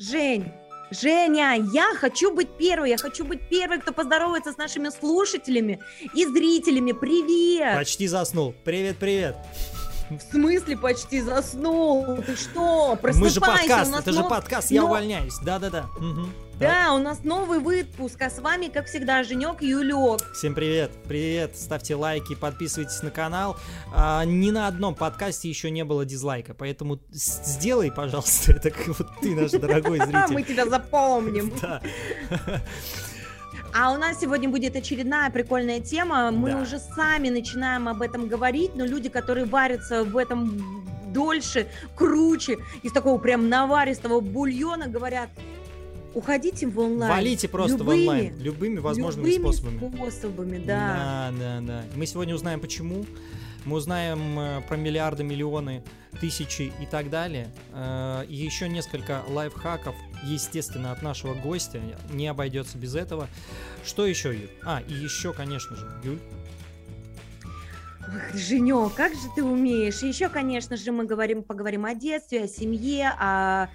Жень, Женя, я хочу быть первой, я хочу быть первой, кто поздоровается с нашими слушателями и зрителями. Привет! Почти заснул. Привет, привет. В смысле почти заснул? Ты что? Просыпайся, Мы же подкаст, это же нов- подкаст, я но- увольняюсь. Да-да-да. Мгм. Да, у нас новый выпуск, а с вами, как всегда, Женек Юлек. Всем привет, привет, ставьте лайки, подписывайтесь на канал. А, ни на одном подкасте еще не было дизлайка, поэтому сделай, пожалуйста, это как вот ты, наш дорогой Мы зритель. тебя запомним. Да. А у нас сегодня будет очередная прикольная тема. Мы Да. уже сами начинаем об этом говорить, но люди, которые варятся в этом дольше, круче, из такого прям наваристого бульона, говорят, уходите в онлайн. Валите просто в Любыми- онлайн, любыми возможными любыми способами. способами, да. Да, да, да. Мы сегодня узнаем почему. Мы узнаем э, про миллиарды, миллионы, тысячи и так далее. Э, И еще несколько лайфхаков, естественно, от нашего гостя. Не обойдется без этого. Что еще, Юль? А, и еще, конечно же, Юль. Женек, как же ты умеешь. И еще, конечно же, мы говорим, поговорим о детстве, о семье, о,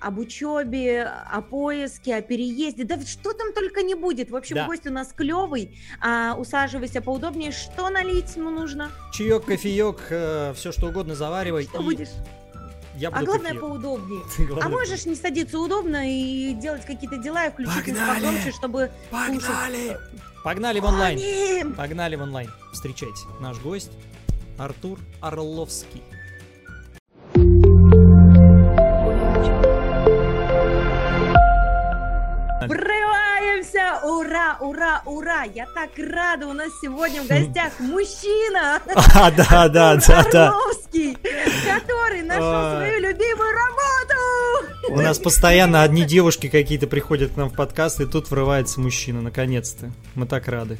об учебе, о поиске, о переезде. Да что там только не будет. В общем, Да. гость у нас клевый. А, усаживайся поудобнее. Что налить ему нужно? Чаек, кофеек, все что угодно заваривай. Что и будешь? Я А буду главное, кофеек. поудобнее. Главное, А можешь не садиться удобно и делать какие-то дела и включить Погнали! погромче, чтобы Погнали! Погнали в онлайн. Гоним! Погнали в онлайн. Встречайте. Наш гость Артур Орловский. Врываемся! Ура, ура, ура! Я так рада! У нас сегодня в гостях мужчина! А, да, да, да, да. Который нашел свою любимую работу! У нас постоянно одни девушки какие-то приходят к нам в подкаст, и тут врывается мужчина, наконец-то. Мы так рады.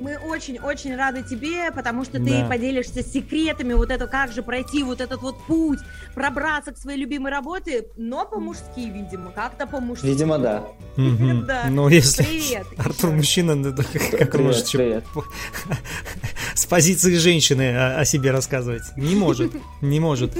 Мы очень-очень рады тебе, потому что ты Да. поделишься секретами, вот это как же пройти вот этот вот путь, пробраться к своей любимой работе, но по-мужски, видимо, как-то по-мужски. Видимо, да. Ну, если. Артур мужчина, ну, как он может с позиции женщины о, о себе рассказывать? Не может, не может.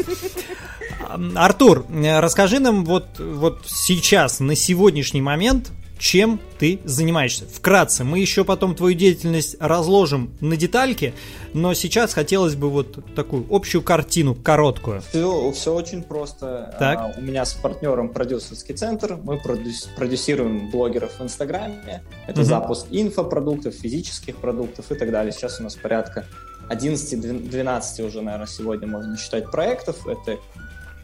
Артур, э, расскажи нам вот, вот сейчас, на сегодняшний момент, чем ты занимаешься. Вкратце, мы еще потом твою деятельность разложим на детальки, но сейчас хотелось бы вот такую общую картину, короткую. Все, все очень просто. Так. А, у меня с партнером продюсерский центр. Мы продюс- продюсируем блогеров в Инстаграме. Это Мгм. запуск инфопродуктов, физических продуктов и так далее. Сейчас у нас порядка 11-12 уже, наверное, сегодня можно считать проектов. Это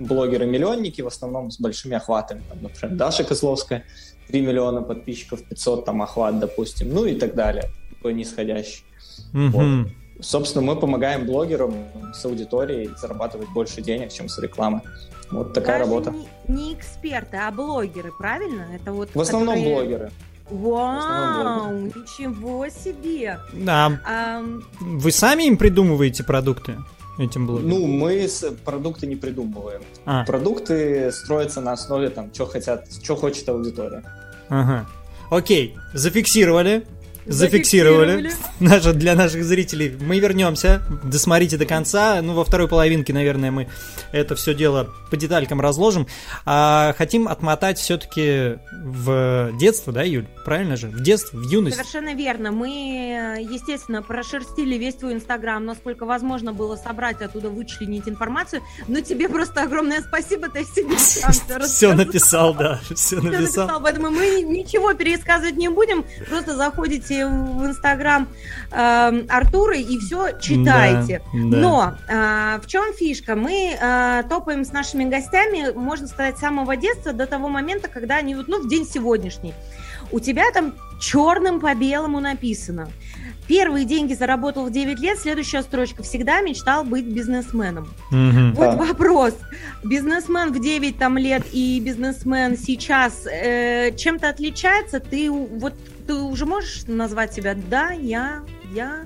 блогеры-миллионники, в основном с большими охватами. Там, например, Даша Козловская, 3 миллиона подписчиков, 500 там охват, допустим, ну и так далее. Такой нисходящий. Мгм. Собственно, мы помогаем блогерам с аудиторией зарабатывать больше денег, чем с рекламы. Вот такая Даже работа. Не, не эксперты, а блогеры, правильно? Это вот. В основном которые- блогеры. Вау, основном ничего себе! А Ам, вы сами им придумываете продукты этим блогерам? Ну, мы продукты не придумываем. А, Продукты строятся на основе там, что хотят, что хочет аудитория. ага. Окей, зафиксировали. Зафиксировали. Наше, для наших зрителей. Мы вернемся. Досмотрите до конца. Ну, во второй половинке, наверное, мы это все дело по деталькам разложим. А хотим отмотать все-таки в детство, да, Юль? Правильно же? В детство, в юность. Совершенно верно. Мы, естественно, прошерстили весь твой инстаграм, насколько возможно было собрать оттуда, вычленить информацию. Но тебе просто огромное спасибо, ты сам всё Все написал, да. Все написал, поэтому мы ничего пересказывать не будем. Просто заходите в инстаграм эм, Артура и все читайте. Да, да. Но а, в чем фишка? Мы а, топаем с нашими гостями, можно сказать, с самого детства до того момента, когда они, вот, ну, в день сегодняшний. У тебя там черным по белому написано. Первые деньги заработал в 9 лет, следующая строчка. Всегда мечтал быть бизнесменом. Мгм. Вот Да. вопрос. Бизнесмен в 9 там, лет и бизнесмен сейчас э, чем-то отличается? Ты вот ты уже можешь назвать себя? Да, я, я.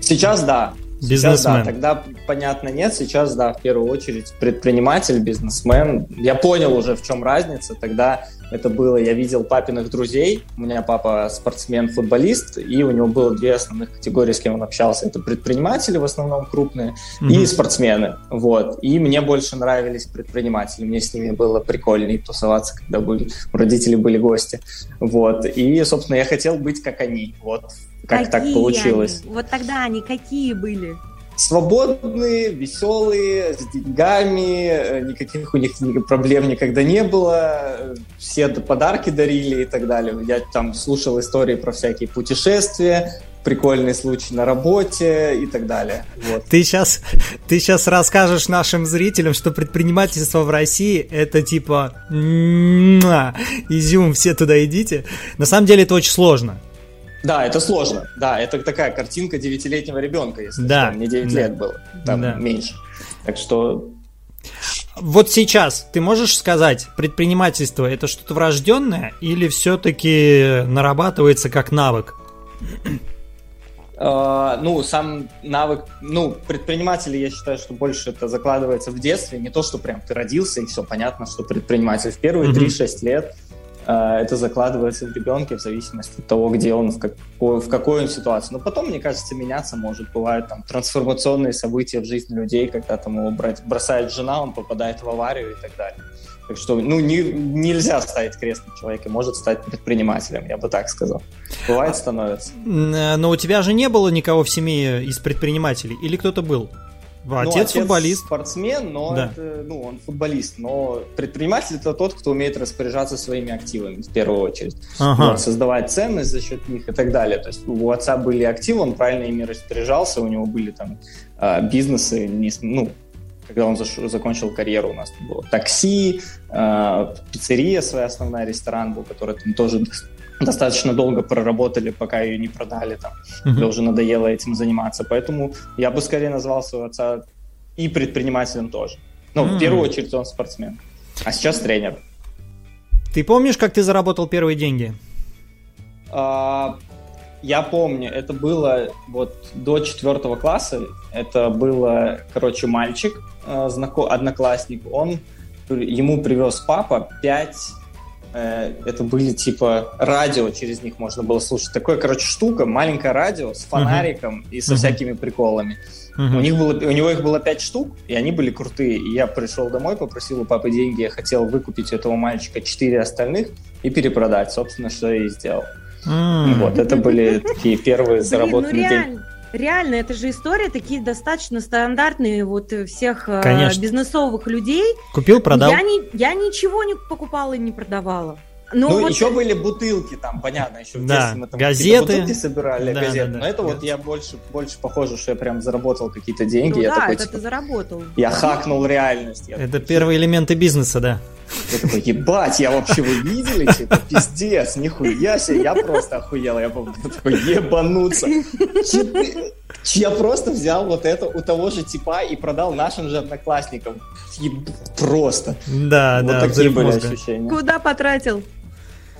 Сейчас да. Сейчас, да, тогда, понятно, нет. Сейчас, да, в первую очередь предприниматель, бизнесмен. Я понял уже, в чем разница. Тогда это было, я видел папиных друзей. У меня папа спортсмен-футболист, и у него было две основных категории, с кем он общался. Это предприниматели, в основном крупные, mm-hmm. и спортсмены. Вот. И мне больше нравились предприниматели. Мне с ними было прикольнее тусоваться, когда были, у родителей были гости. Вот. И, собственно, я хотел быть как они. Вот как какие так получилось. Они? Вот тогда они какие были? свободные, веселые, с деньгами, э, никаких у них проблем никогда не было, все подарки дарили и так далее. Я там слушал истории про всякие путешествия, прикольный случай на работе и так далее. Вот. Ты сейчас, ты сейчас расскажешь нашим зрителям, что предпринимательство в России это типа изюм, все туда идите. На самом деле это очень сложно. Да, это сложно. Да, это такая картинка девятилетнего ребенка, если да. что. Мне 9 да. лет было, там да. меньше. Так что вот сейчас ты можешь сказать, предпринимательство это что-то врожденное или все-таки нарабатывается как навык? Uh, ну, сам навык, ну, предприниматели, я считаю, что больше это закладывается в детстве, не то, что прям ты родился и все понятно, что предприниматель в первые mm-hmm. 3-6 лет это закладывается в ребенке в зависимости от того, где он, в, какой, в какой он ситуации. Но потом, мне кажется, меняться может. Бывают там трансформационные события в жизни людей, когда там его брать, бросает жена, он попадает в аварию и так далее. Так что, ну, не, нельзя ставить крест на человеке, может стать предпринимателем, я бы так сказал. Бывает, становится. Э, но у тебя же не было никого в семье из предпринимателей, или кто-то был? Ну, отец, отец футболист. спортсмен, но да. это, ну, он футболист. Но предприниматель это тот, кто умеет распоряжаться своими активами в первую очередь. Ага. Вот, создавать ценность за счет них и так далее. То есть у отца были активы, он правильно ими распоряжался, у него были там а, бизнесы, не, ну, когда он закончил карьеру, у нас было такси, э, пиццерия своя основная, ресторан был, который там тоже достаточно долго проработали, пока ее не продали, там, uh-huh. когда уже надоело этим заниматься. Поэтому я бы скорее назвал своего отца и предпринимателем тоже. Ну, uh-huh. в первую очередь он спортсмен, а сейчас тренер. Ты помнишь, как ты заработал первые деньги? А, я помню, это было вот до четвертого класса. Это было, короче, мальчик, э, знако, одноклассник. Он ему привез папа пять это были типа радио, через них можно было слушать. Такое, короче, штука, маленькое радио с фонариком uh-huh. и со uh-huh. всякими приколами. Uh-huh. У, них было, у него их было пять штук, и они были крутые. И я пришел домой, попросил у папы деньги, я хотел выкупить у этого мальчика четыре остальных и перепродать. Собственно, что я и сделал. Mm. Вот, это были такие первые заработанные ну деньги реально, это же история такие достаточно стандартные вот всех э, Конечно. бизнесовых людей. Купил, продал. Я, не, я ничего не покупала и не продавала. Ну, ну вот... еще были бутылки там, понятно, еще в да, детстве мы там газеты. бутылки собирали, да, газеты. Да, да. Но это вот я больше, больше похоже, что я прям заработал какие-то деньги. Ну, я да, такой, это типа, ты заработал. Я хакнул реальность. Я это такой, первые элементы бизнеса, да. Я такой, ебать, я вообще вы видели, типа, пиздец, нихуя себе, я просто охуел, я такой, ебануться. Я просто взял вот это у того же типа и продал нашим же одноклассникам. Просто. Да, вот да. такие были мозга. ощущения. Куда потратил?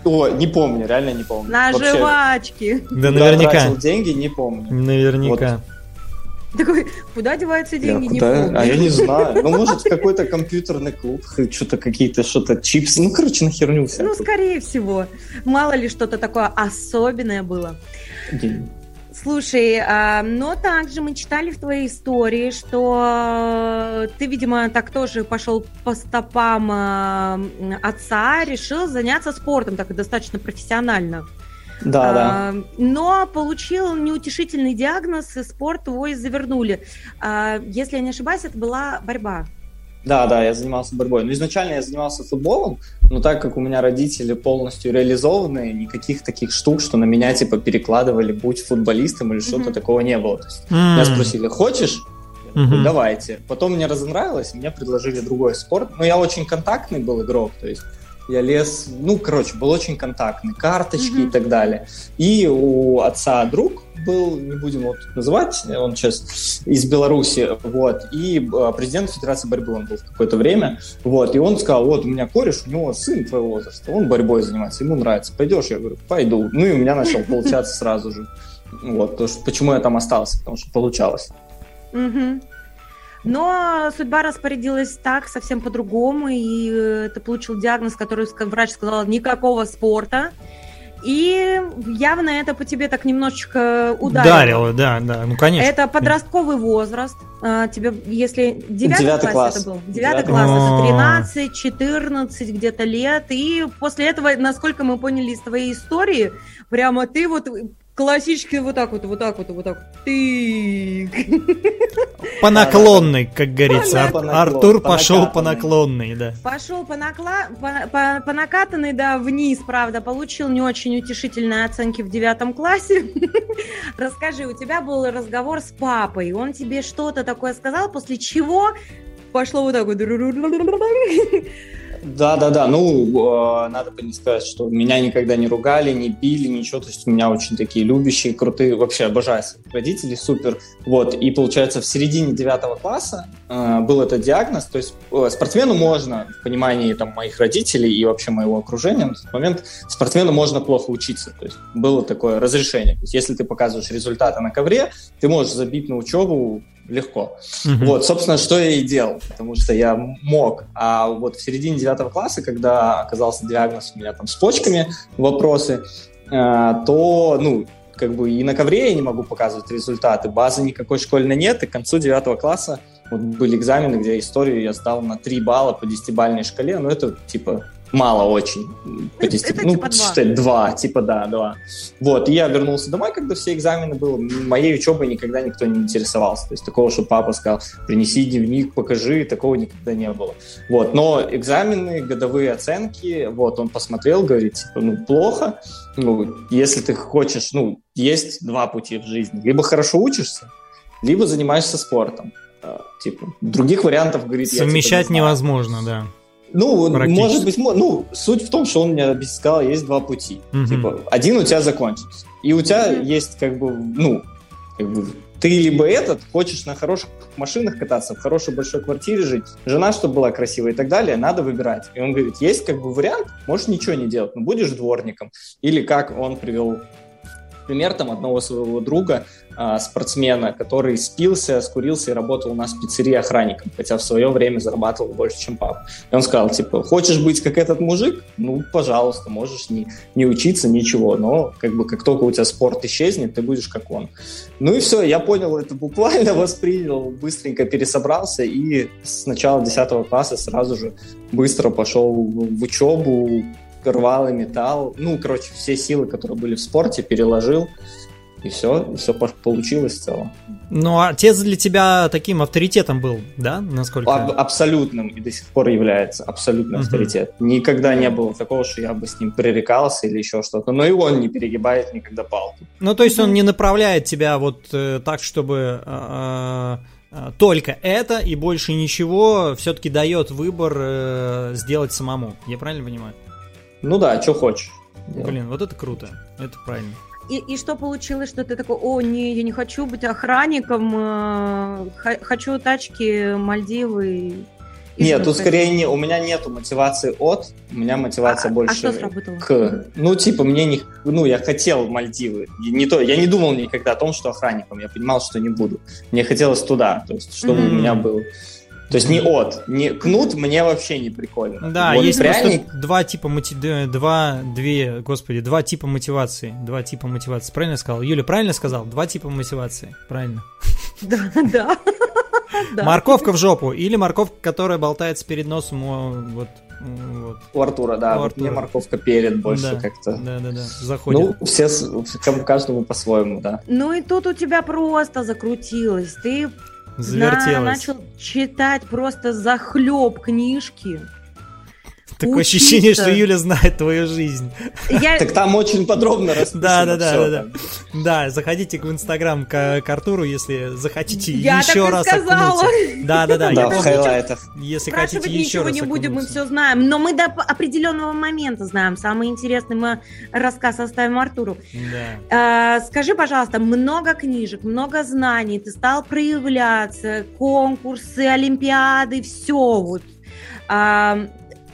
О, не помню, реально не помню. На Вообще, жвачки. Да, наверняка. тратил деньги, не помню. Наверняка. Вот. Такой, куда деваются деньги, я, не куда? помню. А я не знаю. Ну, может, в какой-то компьютерный клуб, что-то какие-то, что-то чипсы. Ну, короче, на херню всякую. Ну, скорее всего. Мало ли что-то такое особенное было. Слушай, а, но также мы читали в твоей истории, что ты, видимо, так тоже пошел по стопам а, отца, решил заняться спортом так достаточно профессионально. Да, а, да. Но получил неутешительный диагноз, и спорт и завернули. Если я не ошибаюсь, это была борьба. Да, да, я занимался борьбой. Но изначально я занимался футболом, но так как у меня родители полностью реализованные, никаких таких штук, что на меня типа перекладывали, будь футболистом или что-то mm-hmm. такого не было. То есть mm-hmm. меня спросили, хочешь? mm-hmm. давайте. Потом мне разонравилось, мне предложили другой спорт. Но я очень контактный был игрок, то есть я лез, ну, короче, был очень контактный, карточки mm-hmm. и так далее. И у отца друг был, не будем его называть, он сейчас из Беларуси, вот, и а, президент Федерации борьбы он был в какое-то время, вот, и он сказал, вот, у меня кореш, у него сын твоего возраста, он борьбой занимается, ему нравится, пойдешь? Я говорю, пойду. Ну, и у меня начал получаться сразу же. Вот, то, что, почему я там остался, потому что получалось. Мгм. Но судьба распорядилась так, совсем по-другому, и э, ты получил диагноз, который врач сказал никакого спорта. И явно это по тебе так немножечко ударило. Ударило, да, да, ну конечно. Это подростковый возраст. А, тебе, если девятый, Девятый класс, класс. это был, девятый Девятый класс, класс. это 13, 14 где-то лет. И после этого, насколько мы поняли из твоей истории, прямо ты вот классически вот так вот, вот так вот, вот так вот. Ты. По наклонной, как говорится. Ар- По наклон- Артур по пошел по наклонной, да. Пошел по, накла... по, по- по накатанной, да, вниз, правда, получил не очень утешительные оценки в девятом классе. Расскажи, у тебя был разговор с папой, он тебе что-то такое сказал, после чего пошло вот так вот. Да, да, да. Ну, э, надо бы не сказать, что меня никогда не ругали, не били, ничего. То есть у меня очень такие любящие, крутые, вообще обожаю своих родителей, супер. Вот, и получается, в середине девятого класса э, был этот диагноз. То есть э, спортсмену можно, в понимании там, моих родителей и вообще моего окружения, на тот момент спортсмену можно плохо учиться. То есть было такое разрешение. То есть если ты показываешь результаты на ковре, ты можешь забить на учебу легко. Мгм. Вот, собственно, что я и делал, потому что я мог. А вот в середине девятого класса, когда оказался диагноз у меня там с почками, вопросы, э, то, ну, как бы и на ковре я не могу показывать результаты, базы никакой школьной нет, и к концу девятого класса вот были экзамены, где историю я сдал на 3 балла по 10-бальной шкале, но это, типа, мало очень. По Это- 10, это ну, типа два. считай, два, типа, да, два. Вот, и я вернулся домой, когда все экзамены было. Моей учебой никогда никто не интересовался. То есть такого, что папа сказал, принеси дневник, покажи, такого никогда не было. Вот, но экзамены, годовые оценки, вот, он посмотрел, говорит, типа, ну, плохо. Ну, если ты хочешь, ну, есть два пути в жизни. Либо хорошо учишься, либо занимаешься спортом. А, Типа, других вариантов, говорит, я, типа, Совмещать не невозможно, да. Ну, может быть, ну, суть в том, что он мне сказал, есть два пути. Мгм. Типа, один у тебя закончился. И у тебя Мгм. есть, как бы, ну, как бы, ты либо этот, хочешь на хороших машинах кататься, в хорошей большой квартире жить, жена, чтобы была красивая и так далее, надо выбирать. И он говорит, есть как бы вариант, можешь ничего не делать, но будешь дворником. Или как он привел пример там одного своего друга, а, спортсмена, который спился, скурился и работал у нас в пиццерии охранником, хотя в свое время зарабатывал больше, чем папа. И он сказал, типа, хочешь быть как этот мужик? Ну, пожалуйста, можешь не, не учиться, ничего, но как бы как только у тебя спорт исчезнет, ты будешь как он. Ну и все, я понял это буквально, воспринял, быстренько пересобрался и с начала 10 класса сразу же быстро пошел в учебу, рвал и металл. Ну, короче, все силы, которые были в спорте, переложил. И все, и все получилось в целом. Ну, а отец для тебя таким авторитетом был, да, насколько? Аб- абсолютным и до сих пор является абсолютный Мгм. авторитет. Никогда не было такого, что я бы с ним пререкался или еще что-то. Но и он не перегибает никогда палку. Ну, то есть он не направляет тебя вот э, так, чтобы э, э, только это и больше ничего, все-таки дает выбор э, сделать самому. Я правильно понимаю? Ну да, что хочешь. Блин, вот это круто. Это правильно. И, и что получилось, что ты такой, о, не, я не хочу быть охранником, э, х- хочу тачки, Мальдивы. и Нет, что тут хотите?» скорее не, у меня нету мотивации от, у меня мотивация А- а больше что сработало? к. Ну, типа, мне не, ну, я хотел Мальдивы. Не то, я не думал никогда о том, что охранником. Я понимал, что не буду. Мне хотелось туда, то есть, чтобы Мгм. у меня был. То есть не от, не кнут мне вообще не прикольно. Да, Вот есть пряник, просто два типа моти... д- два, две, господи, два типа мотивации. Два типа мотивации. Правильно я сказал? Юля, правильно сказал? Два типа мотивации. Правильно. Да, да. Да. Морковка в жопу или морковка, которая болтается перед носом вот, вот. у Артура, да. У вот мне Артура. морковка перед больше Да, как-то. Да, да, да. Заходит. Ну, все, каждому по-своему, да. Ну и тут у тебя просто закрутилось. Ты на- Завертелась. начал читать просто захлеб книжки. Такое учиться. ощущение, что Юля знает твою жизнь. Я... Так там очень подробно расписано Да, да, да, всё да, да. Да, заходите в инстаграм к, к Артуру, если захотите Я еще так раз сказала. окунуться. Да, да, да, я Да, в хайлайтах. Если хотите еще ничего раз не будем, мы все знаем. Но мы до определенного момента знаем. Самый интересный мы рассказ оставим Артуру. Да. А, скажи, пожалуйста, много книжек, много знаний, ты стал проявляться, конкурсы, олимпиады, все вот.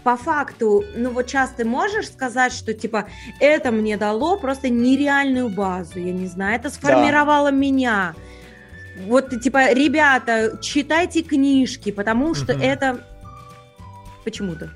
По факту, ну вот сейчас ты можешь сказать, что типа это мне дало просто нереальную базу, я не знаю, это сформировало меня. вот, типа, ребята, читайте книжки, потому что Мгм. это... Почему-то.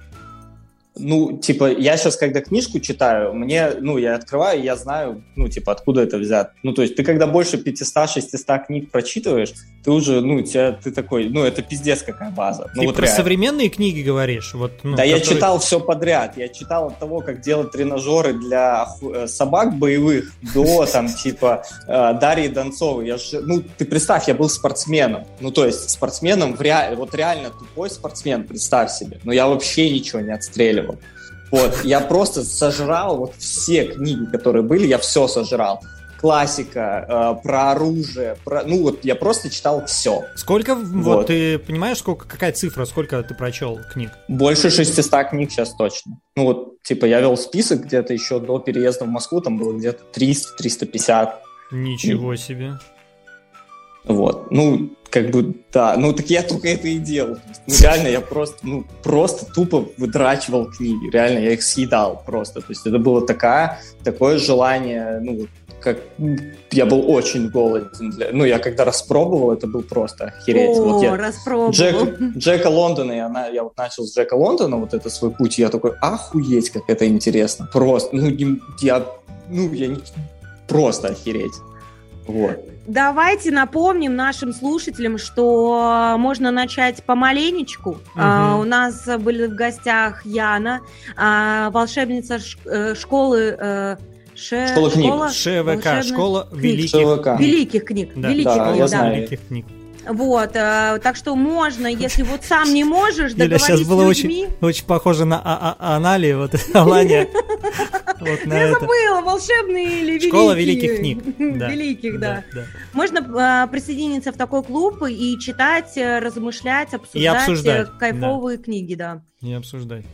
Ну, типа, я сейчас, когда книжку читаю, мне, ну, я открываю, я знаю, ну, типа, откуда это взято. Ну, то есть ты, когда больше 500-600 книг прочитываешь, ты уже, ну, тебя, ты такой, ну, это пиздец какая база. Ну, Ты вот про реально. современные книги говоришь? Вот, ну, Да, я которые- читал все подряд. Я читал от того, как делать тренажеры для э, собак боевых, до там типа э, Дарьи Донцовой. Я же, ну, ты представь, я был спортсменом. Ну, то есть спортсменом, в ре... вот реально тупой спортсмен, представь себе. Но я вообще ничего не отстреливал. Вот, я просто сожрал вот все книги, которые были, я все сожрал. Классика, э, про оружие, про... ну вот я просто читал все. Сколько, вот. Вот. ты понимаешь, сколько, какая цифра, сколько ты прочел книг? Больше 600 книг сейчас точно. Ну вот, типа, я вел список где-то еще до переезда в Москву, там было где-то 300-350. Ничего себе. Вот. Ну, как бы, да. Ну, так я только это и делал. Ну, реально, я просто, ну, просто тупо выдрачивал книги. Реально, я их съедал просто. То есть это было такая, такое желание, ну, как я был очень голоден. Для... Ну, я когда распробовал, это был просто охереть. О, вот я, распробовал. Джек, Джека Лондона, и она, я вот начал с Джека Лондона, вот это свой путь, и я такой, охуеть, как это интересно. Просто, ну, я, ну, я не, просто охереть. Вот. Давайте напомним нашим слушателям, что можно начать помаленечку. А, у нас были в гостях Яна, а, волшебница ш- э, школы... э, ше- Школа книг. ШВК, школа книг. великих, ШВК. Великих книг. Да. Великих Да, книг, я да. знаю. великих книг. Вот, э, так что можно, если вот сам не можешь Юля, договорить сейчас с было людьми... Очень похоже на а- а- Анали, вот Алания. Вот Я это. забыла, волшебные или великие. Школа великих книг. Великих, да. Можно э, присоединиться в такой клуб и читать, э, размышлять, обсуждать, обсуждать, э, кайфовые книги, да. Не обсуждай.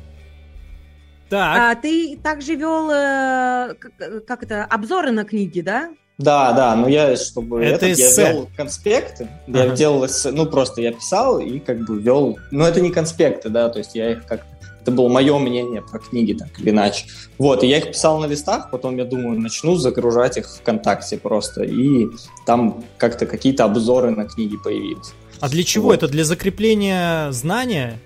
Так, А ты также вел, э, как, как это, обзоры на книги, да? Да, да, но я, чтобы Это этот, я вел конспекты, Ага. я делал эссе, ну, просто я писал и как бы вел, ну, это не конспекты, да, то есть я их как это было мое мнение про книги, так или иначе. Вот, и я их писал на листах, потом, я думаю, начну загружать их ВКонтакте просто, и там как-то какие-то обзоры на книги появились. а для чего вот. это? Для закрепления знания?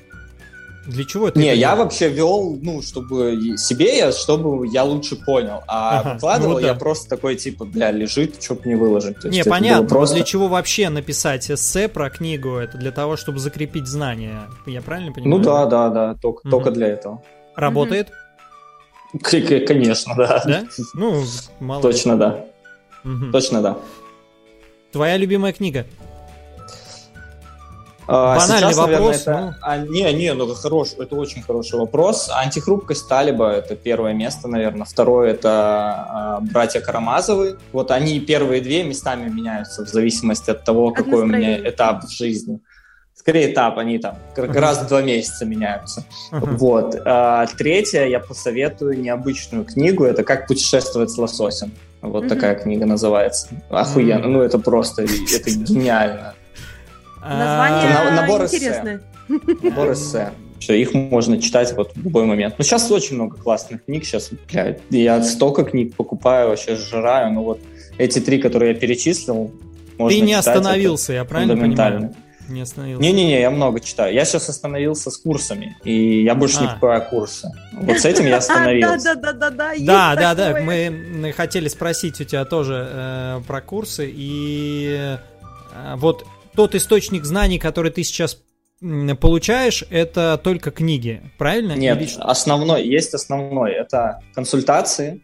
Для чего это? Не, я вообще вел, ну, чтобы себе, я, чтобы я лучше понял. А Ага, выкладывал ну да. я просто такой, типа, бля, лежит, что бы не выложить. То Не, понятно, но просто... для чего вообще написать эссе про книгу? Это для того, чтобы закрепить знания. Я правильно понимаю? Ну да, да, да, только, Мгм. только для этого. Работает? Конечно, да. Да? Ну, мало. Точно, да. Точно, да. Твоя любимая книга? А, Банальный сейчас, наверное, вопрос, это... ну. а, не, не, ну это хорош, это очень хороший вопрос. Антихрупкость Талиба это первое место, наверное. Второе это а, братья Карамазовы. Вот они первые две местами меняются в зависимости от того, От какой у меня настроения. этап в жизни. Скорее этап, они там как раз в два месяца меняются. Вот. А, третье, я посоветую необычную книгу. Это «Как путешествовать с лососем». Вот такая книга называется. Охуенно. Ну, это просто, это гениально. Название на- набор эссе. интересное. Набор эссе. Всё, их можно читать вот в любой момент. Ну, сейчас очень много классных книг. Сейчас, блядь, я столько книг покупаю, вообще сжираю. Ну, вот эти три, которые я перечислил, можно Ты не читать, остановился, я правильно понимаю? Не остановился. Не-не-не, я много читаю. Я сейчас остановился с курсами, и я больше не А. покупаю курсы. Вот с этим я остановился. А, да, да, да, да, есть Да, да, да, такое. мы хотели спросить у тебя тоже э, про курсы, и э, вот тот источник знаний, который ты сейчас получаешь, это только книги, правильно? Нет, Или- основной, есть основной. Это консультации.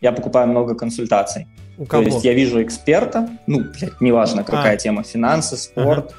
Я покупаю много консультаций. у То кого? есть я вижу эксперта, ну, блядь, неважно, какая А. тема, финансы, спорт, Ага.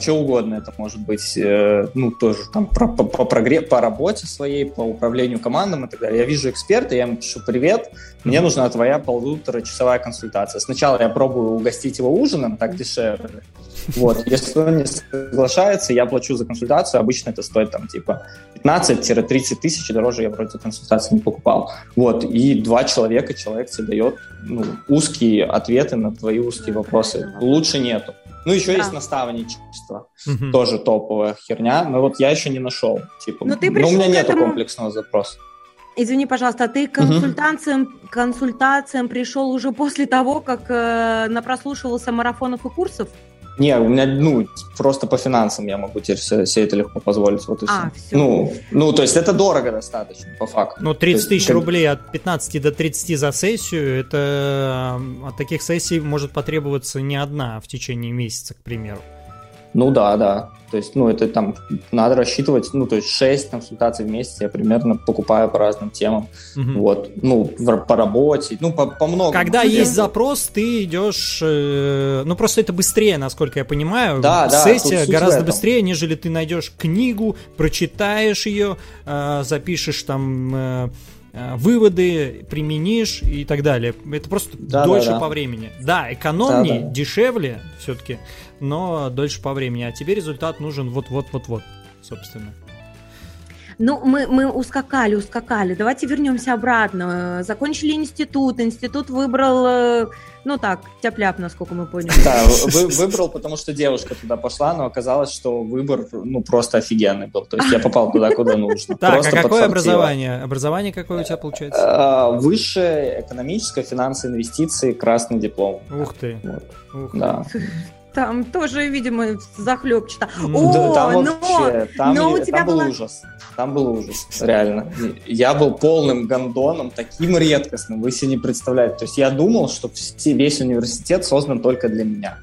Что угодно это может быть, э, ну, тоже там про- по, по, прогре- по работе своей, по управлению командам и так далее. Я вижу эксперта, я ему пишу, привет, мне нужна твоя полуторачасовая консультация. Сначала я пробую угостить его ужином, так дешевле. Вот, если он не соглашается, я плачу за консультацию, обычно это стоит там типа 15-30 тысяч, дороже я вроде консультации не покупал. Вот, и два человека, человек тебе дает ну, узкие ответы на твои узкие вопросы. Лучше нету. Ну, еще Да. есть наставничество Мгм. тоже топовая херня, но вот я еще не нашел. Типа, Но ты ну, у меня нету этому- комплексного запроса. Извини, пожалуйста, а ты к консультациям, консультациям пришел уже после того, как э, напрослушивался марафонов и курсов? Не, у меня, ну, просто по финансам я могу теперь все, все это легко позволить. Вот и А, все. Ну, ну, то есть это дорого достаточно, по факту. Ну, 30 То есть, тысяч как- рублей от 15 до 30 за сессию, это э, от таких сессий может потребоваться не одна в течение месяца, к примеру. Ну да, да. То есть, ну, это там надо рассчитывать, ну, то есть 6 консультаций в месяц я примерно покупаю по разным темам. Мгм. Вот, ну, в- по работе, ну, по, по многому. Когда Ну, есть запрос, ты идешь, э, ну просто это быстрее, насколько я понимаю. Да, да, Сессия гораздо быстрее, нежели ты найдешь книгу, прочитаешь ее, э, запишешь там э, э, выводы, применишь и так далее. Это просто Да, дольше да, да. по времени. Да, экономнее, Да, да. дешевле все-таки, но дольше по времени. А тебе результат нужен вот-вот-вот-вот, собственно. Ну, мы, мы ускакали, ускакали. Давайте вернемся обратно. Закончили институт. Институт выбрал, э, ну так, тяп-ляп, насколько мы поняли. Да, вы- выбрал, потому что девушка туда пошла, но оказалось, что выбор, ну, просто офигенный был. То есть я попал туда, куда нужно. Так, Просто а какое подфартило. образование? Образование какое у тебя получается? Э, Высшее экономическое, финансы, инвестиции, красный диплом. Ух ты. Вот, Ух. Да. Там тоже, видимо, захлебчато. О, Да, там но, вообще, там, но у тебя там был была- ужас. Там был ужас, реально. Я был полным гондоном, таким редкостным, вы себе не представляете. То есть я думал, что все, весь университет создан только для меня.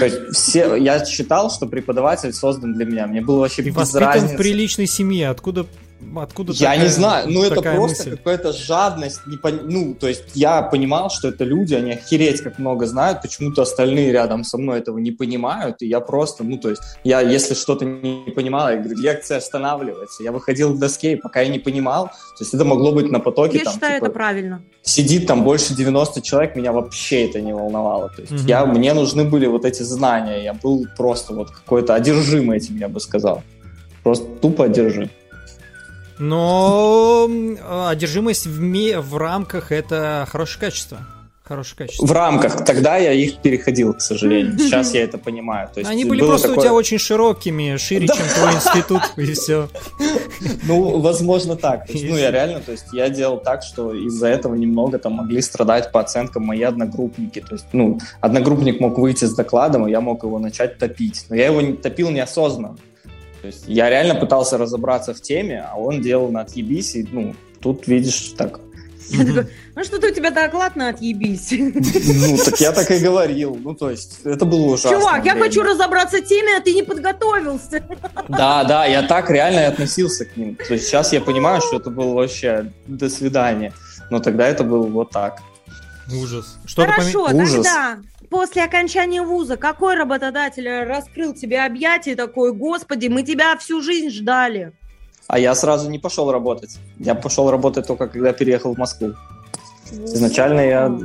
То есть все, я считал, что преподаватель создан для меня. Мне было вообще Ты без разницы. в приличной семье. Откуда, откуда Я такая- не знаю, ну это просто мысль? какая-то жадность, не пон- ну, то есть я понимал, что это люди, они охереть как много знают, почему-то остальные рядом со мной этого не понимают, и я просто, ну, то есть я, если что-то не понимал, я говорю, лекция останавливается, я выходил к доске, и пока я не понимал, то есть это могло быть на потоке, Я там, считаю, типа, это правильно. сидит там больше 90 человек, меня вообще это не волновало. То есть Мгм. я, мне нужны были вот эти знания. Я был просто вот какой-то одержим этим, я бы сказал. Просто тупо одержим. Но одержимость в, ме- в рамках это хорошее качество. Хорошее качество. В рамках. Тогда я их переходил, к сожалению. Сейчас я это понимаю. То есть Они были просто у такое- тебя очень широкими, шире, чем твой институт, и все. Ну, возможно, так. Есть, ну, я реально, то есть, я делал так, что из-за этого немного там могли страдать по оценкам мои одногруппники. То есть, ну, одногруппник мог выйти с докладом, и я мог его начать топить. Но я его не топил неосознанно. То есть, я реально пытался разобраться в теме, а он делал на отъебись, и, ну, тут, видишь, так... Я такой, ну что-то у тебя доклад на отъебись. Ну, так я так и говорил. Ну, то есть, это было ужасно. Чувак, я хочу разобраться в теме, а ты не подготовился. Да, да, я так реально и относился к ним. То есть сейчас я понимаю, что это было вообще до свидания. Но тогда это было вот так. Ужас. Поме- Хорошо, Ужас. тогда после окончания вуза какой работодатель раскрыл тебе объятия и такой, господи, мы тебя всю жизнь ждали. А я сразу не пошел работать. Я пошел работать только когда переехал в Москву. Изначально я...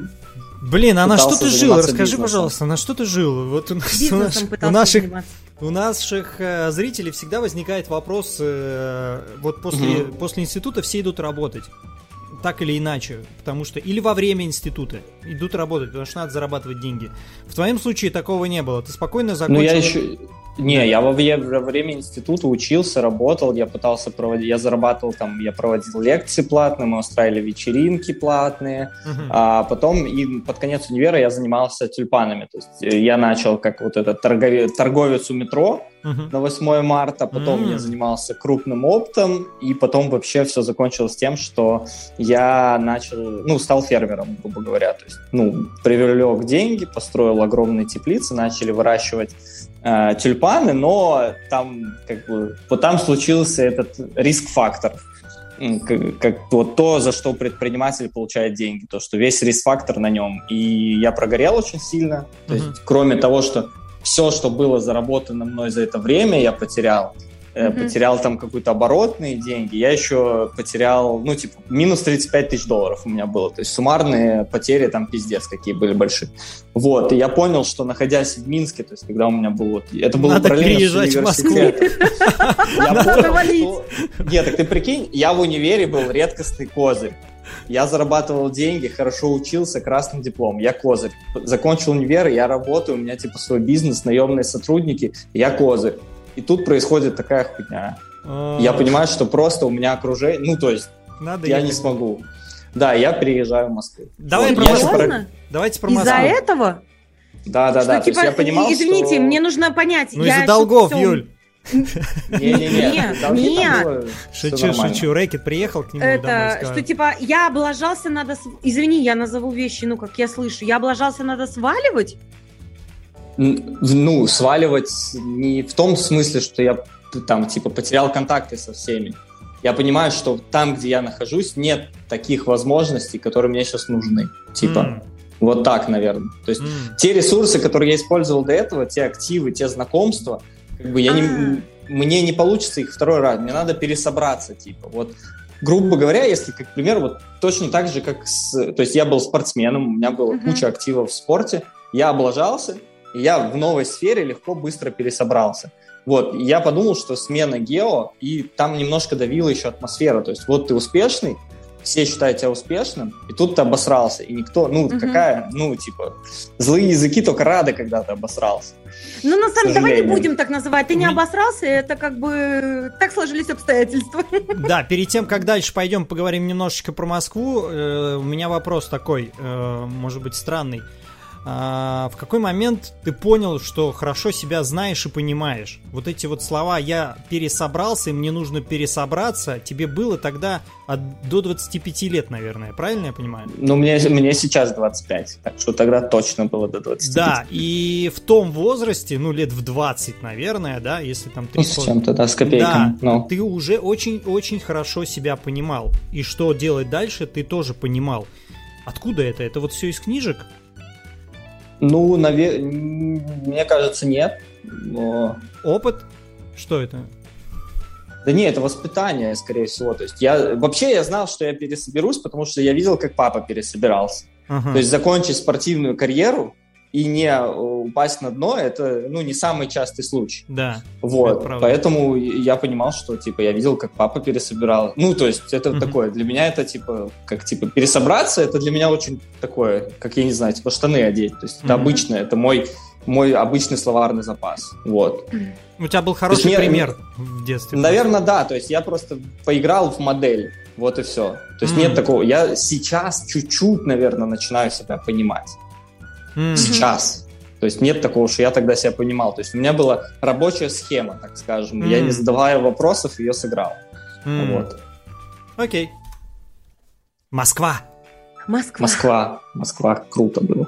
Блин, а на что ты жил? Расскажи, бизнесом. пожалуйста, на что ты жил? Вот у, нас- у наших, у наших, заниматься. у наших э, зрителей всегда возникает вопрос, э, вот после, Мгм. после института все идут работать. Так или иначе, потому что или во время института идут работать, потому что надо зарабатывать деньги. В твоем случае такого не было. Ты спокойно Ну, закончил. я еще... Не, я во, вре- во время института учился, работал, я пытался проводить... Я зарабатывал там, я проводил лекции платные, мы устраивали вечеринки платные. Мгм. А потом и под конец универа я занимался тюльпанами. То есть э, я начал как вот этот торгове- торговец у метро, Мгм. на 8 марта, потом М. я занимался крупным оптом, и потом вообще все закончилось тем, что я начал, ну, стал фермером, грубо говоря. То есть, ну, привлек деньги, построил огромные теплицы, начали выращивать э, тюльпаны, но там, как бы, вот там случился этот риск-фактор. Как, как вот то, за что предприниматель получает деньги, то, что весь риск-фактор на нем. И я прогорел очень сильно. То Мгм. есть, кроме того, что все, что было заработано мной за это время, я потерял. Мгм. Потерял там какие-то оборотные деньги. Я еще потерял, ну, типа, минус 35 тысяч долларов у меня было. То есть суммарные потери там пиздец какие были большие. Вот, и я понял, что находясь в Минске, то есть когда у меня был вот... Это было Надо переезжать в Москву. Надо понял, валить. что- Нет, так ты прикинь, я в универе был редкостный козырь. Я зарабатывал деньги, хорошо учился, красный диплом. Я козырь. Закончил универ, я работаю, у меня типа свой бизнес, наемные сотрудники, я козырь. И тут происходит такая хуйня. Я понимаю, что просто у меня окружение, ну то есть Надо я ехать. не смогу. Да, я приезжаю в Москву. Давай Вот, про Москву. про-? Давайте про Из-за Москву. этого? Да, да, Что, да. То есть типа, я понимал, извините, что... мне нужно понять. Ну из-за долгов, всё- Юль. Не-не-не. Не, долги там не. было, всё Шучу, шучу. Рэкет приехал к нему Это, что типа я облажался, надо... Извини, я назову вещи, ну, как я слышу. Я облажался, надо сваливать? Ну, сваливать не в том смысле, что я там, типа, потерял контакты со всеми. Я понимаю, что там, где я нахожусь, нет таких возможностей, которые мне сейчас нужны. Типа, «М, вот так, наверное. То есть те ресурсы, которые я использовал до этого, те активы, те знакомства, как бы я не, А. мне не получится их второй раз. Мне надо пересобраться, типа. Вот, грубо говоря, если, как пример, вот точно так же, как с... То есть я был спортсменом, у меня была Мгм. куча активов в спорте, я облажался, и я в новой сфере легко, быстро пересобрался. Вот, и я подумал, что смена гео, и там немножко давила еще атмосфера. То есть вот ты успешный, все считают тебя успешным, и тут ты обосрался, и никто, ну, Мгм. какая, ну, типа, злые языки только рады, когда ты обосрался. Ну, на самом деле, давай не будем так называть. Ты не обосрался, это как бы так сложились обстоятельства. Да, перед тем, как дальше пойдем поговорим немножечко про Москву, э, у меня вопрос такой, э, может быть, странный. А, в какой момент ты понял, что хорошо себя знаешь и понимаешь? Вот эти вот слова «я пересобрался, и мне нужно пересобраться», тебе было тогда от, до 25 лет, наверное, правильно я понимаю? Ну, мне, мне сейчас 25, так что тогда точно было до 25. Да, и в том возрасте, ну, лет в 20, наверное, да, если там Ну, три с чем-то, да, с копейками. Да, Ну, ты уже очень-очень хорошо себя понимал. И что делать дальше, ты тоже понимал. Откуда это? Это вот все из книжек? Ну наве- мне кажется, нет. Но... Опыт? Что это? Да не, это воспитание, скорее всего. То есть я вообще я знал, что я пересоберусь, потому что я видел, как папа пересобирался. Ага. То есть закончить спортивную карьеру и не упасть на дно, это ну не самый частый случай. Да. Вот, Это поэтому я понимал, что типа я видел, как папа пересобирал. Ну, то есть это Мгм. такое. Для меня это типа как типа пересобраться, это для меня очень такое, как я не знаю, типа штаны одеть. То есть это Мгм. обычно, это мой мой обычный словарный запас. Вот. У тебя был хороший мне- пример в детстве. Наверное, да. То есть я просто поиграл в модель. Вот и все. То есть Мгм. нет такого. Я сейчас чуть-чуть, наверное, начинаю себя понимать. М. Сейчас. То есть нет такого, что я тогда себя понимал. То есть у меня была рабочая схема, так скажем. Я Мгм. не задавая вопросов, ее сыграл. М. Вот. Окей. Москва. Москва. Москва. Москва круто было.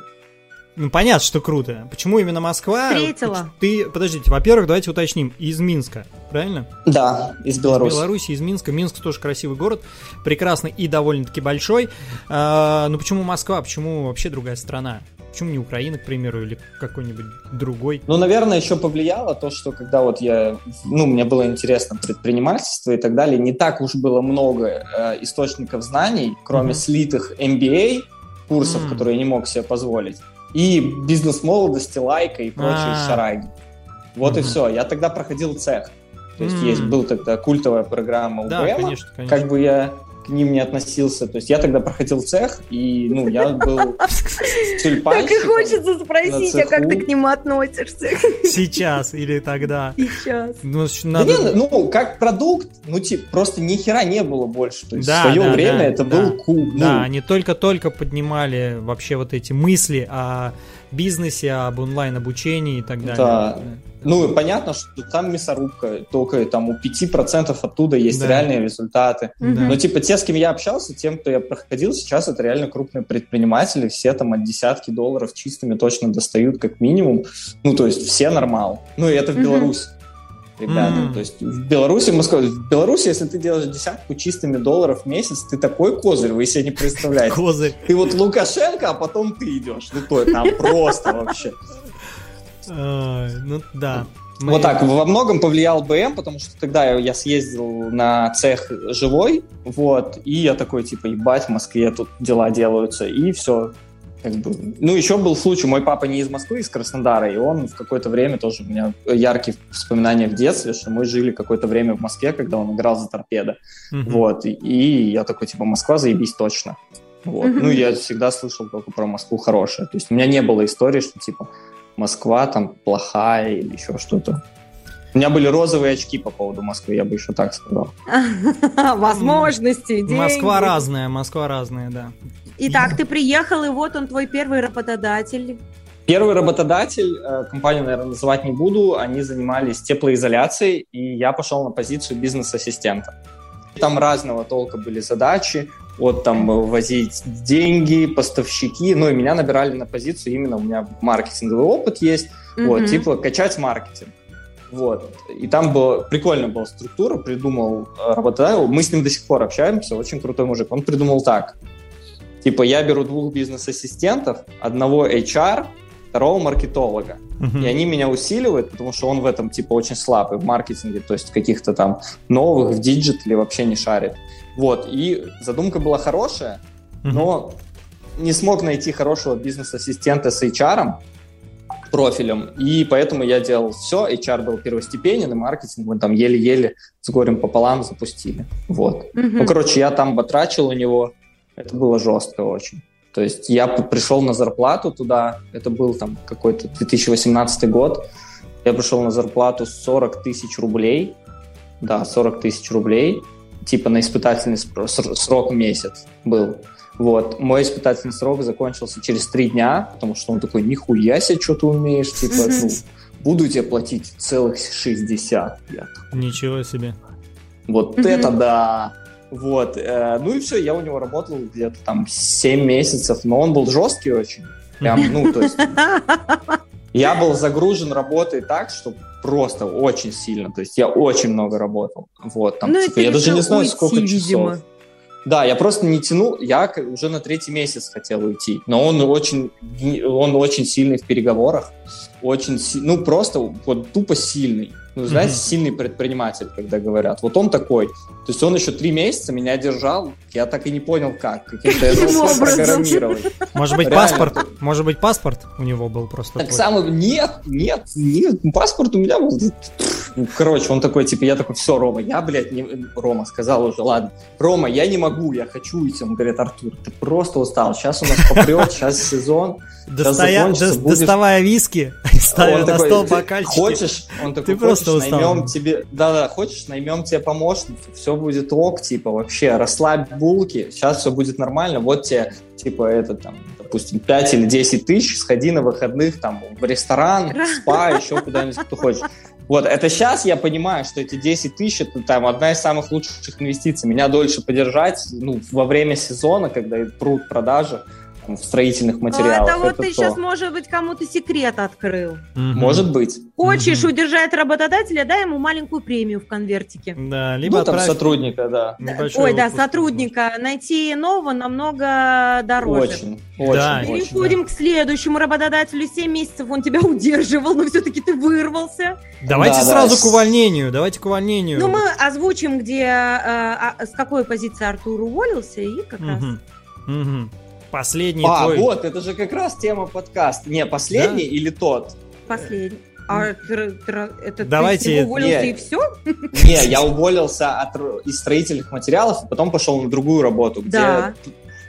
Ну, понятно, что круто. Почему именно Москва? Встретила. Ты, подождите, во-первых, давайте уточним. Из Минска, правильно? Да, из Беларуси. Беларуси, из Минска. Минск тоже красивый город, прекрасный и довольно-таки большой. А, но почему Москва? Почему вообще другая страна? Почему не Украина, к примеру, или какой-нибудь другой? Ну, наверное, еще повлияло то, что когда вот я, ну, мне было интересно предпринимательство и так далее, не так уж было много э, источников знаний, кроме Мгм. слитых MBA курсов, М. которые я не мог себе позволить, и бизнес-молодости, лайка и прочие А. шараги. Вот и Мгм. все. Я тогда проходил цех. То есть М. есть, был тогда культовая программа Да, УБМа, конечно, конечно. как бы я ним не относился. То есть я тогда проходил цех, и, ну, я был Так и хочется спросить, а как ты к нему относишься Сейчас или тогда. сейчас? Ну, надо... не, ну, как продукт, ну, типа, просто ни хера не было больше. То есть Да, в свое да, время да, это да. был ну, Да, они только-только поднимали вообще вот эти мысли о бизнесе, об онлайн-обучении и так далее. Да. Ну, и понятно, что там мясорубка, только там у 5% оттуда есть Да. реальные результаты. Да. Но, типа, те, с кем я общался, тем, кто я проходил, сейчас это реально крупные предприниматели, все там от десятки долларов чистыми точно достают как минимум. Ну, то есть все нормал. Ну, и это в. Беларуси. Ребята, М. то есть в Беларуси, скажем, в Беларуси, если ты делаешь десятку чистыми долларов в месяц, ты такой козырь, вы себе не представляете. Козырь. Ты вот Лукашенко, а потом ты идешь. Ну, то там просто вообще. Ну, да. Мы- Вот так, во многом повлиял БМ, потому что тогда я съездил на цех живой, вот, и я такой, типа, ебать, в Москве тут дела делаются, и все. Как бы. Ну, еще был случай, мой папа не из Москвы, из Краснодара, и он в какое-то время тоже у меня яркие воспоминания в детстве, что мы жили какое-то время в Москве, когда он играл за торпедо. Мгм. Вот, и, и я такой, типа, Москва, заебись точно. Вот. Мгм. Ну, я всегда слышал только про Москву хорошее. То есть у меня не было истории, что, типа, Москва там плохая или еще что-то. У меня были розовые очки по поводу Москвы, я бы еще так сказал. Возможности, деньги. Москва разная, Москва разная, да. Итак, ты приехал, и вот он твой первый работодатель. Первый работодатель, э, компанию, наверное, называть не буду, они занимались теплоизоляцией, и я пошел на позицию бизнес-ассистента. Там разного толка были задачи, вот там возить деньги, поставщики, ну и меня набирали на позицию именно, у меня маркетинговый опыт есть, mm-hmm. вот, типа качать маркетинг. Вот. И там была прикольная была структура, придумал э, работодатель, мы с ним до сих пор общаемся, очень крутой мужик. Он придумал так, типа я беру двух бизнес-ассистентов, одного HR, второго маркетолога. Uh-huh. И они меня усиливают, потому что он в этом типа очень слабый в маркетинге, то есть каких-то там новых в digital е вообще не шарит. Вот, и задумка была хорошая, uh-huh. но не смог найти хорошего бизнес-ассистента с HR профилем, и поэтому я делал все, HR был первостепенен, и маркетинг мы там еле-еле с горем пополам запустили. Вот. Uh-huh. Ну, короче, я там батрачил у него, это было жестко очень. То есть я пришел на зарплату туда, это был там какой-то 2018 год, я пришел на зарплату 40 тысяч рублей, да, 40 тысяч рублей, типа на испытательный срок месяц был. Вот. Мой испытательный срок закончился через три дня, потому что он такой, нихуя себе, что ты умеешь, типа, ну, буду тебе платить целых 60. Я Ничего себе. Вот это да! Вот. Э, ну и все, я у него работал где-то там 7 месяцев, но он был жесткий очень. Прям, ну, то есть... Я был загружен работой так, что просто очень сильно. То есть я очень много работал. Вот, там, ну, типа, я даже не знаю, уйти, сколько часов. Видимо. Да, я просто не тянул, я уже на третий месяц хотел уйти, но он очень, он очень сильный в переговорах, очень, ну просто вот тупо сильный. Ну, знаете, mm-hmm. сильный предприниматель, когда говорят. Вот он такой. То есть он еще три месяца меня держал. Я так и не понял, как. Каким-то я программировать. Может быть, паспорт? Может быть, паспорт у него был просто Так самый... Нет, нет, нет. Паспорт у меня был... Короче, он такой, типа, я такой, все, Рома, я, блядь, не... Рома сказал уже, ладно. Рома, я не могу, я хочу уйти. Он говорит, Артур, ты просто устал. Сейчас у нас попрет, сейчас сезон. Будешь... Доставая виски, ставя на такой, стол бокальчики. Хочешь? Он такой, ты просто устал. наймем тебе... Да-да, хочешь, наймем тебе помощницу, все будет ок, типа, вообще, расслабь булки, сейчас все будет нормально, вот тебе, типа, это там, допустим, 5 или 10 тысяч, сходи на выходных там в ресторан, в спа, еще куда-нибудь, кто хочешь. Вот, это сейчас я понимаю, что эти 10 тысяч, это там одна из самых лучших инвестиций. Меня дольше подержать, ну, во время сезона, когда прут продажи, в строительных материалах. это вот это ты то. сейчас, может быть, кому-то секрет открыл. Угу. Может быть. Хочешь угу. удержать работодателя, дай ему маленькую премию в конвертике. Да, либо ну, там сотрудника, да. Ой, да, сотрудника. Найти нового намного дороже. Очень, очень. Да, Переходим да. к следующему работодателю. 7 месяцев он тебя удерживал, но все-таки ты вырвался. Давайте да, сразу да. к увольнению. Давайте к увольнению. Ну, мы озвучим, где, а, а, с какой позиции Артур уволился и как угу. раз. Угу. Последний а, твой... вот, это же как раз тема подкаста. Не, последний да? или тот? Последний. А это Давайте... ты уволился не, и все? Не, я уволился от, из строительных материалов, и потом пошел на другую работу, где да.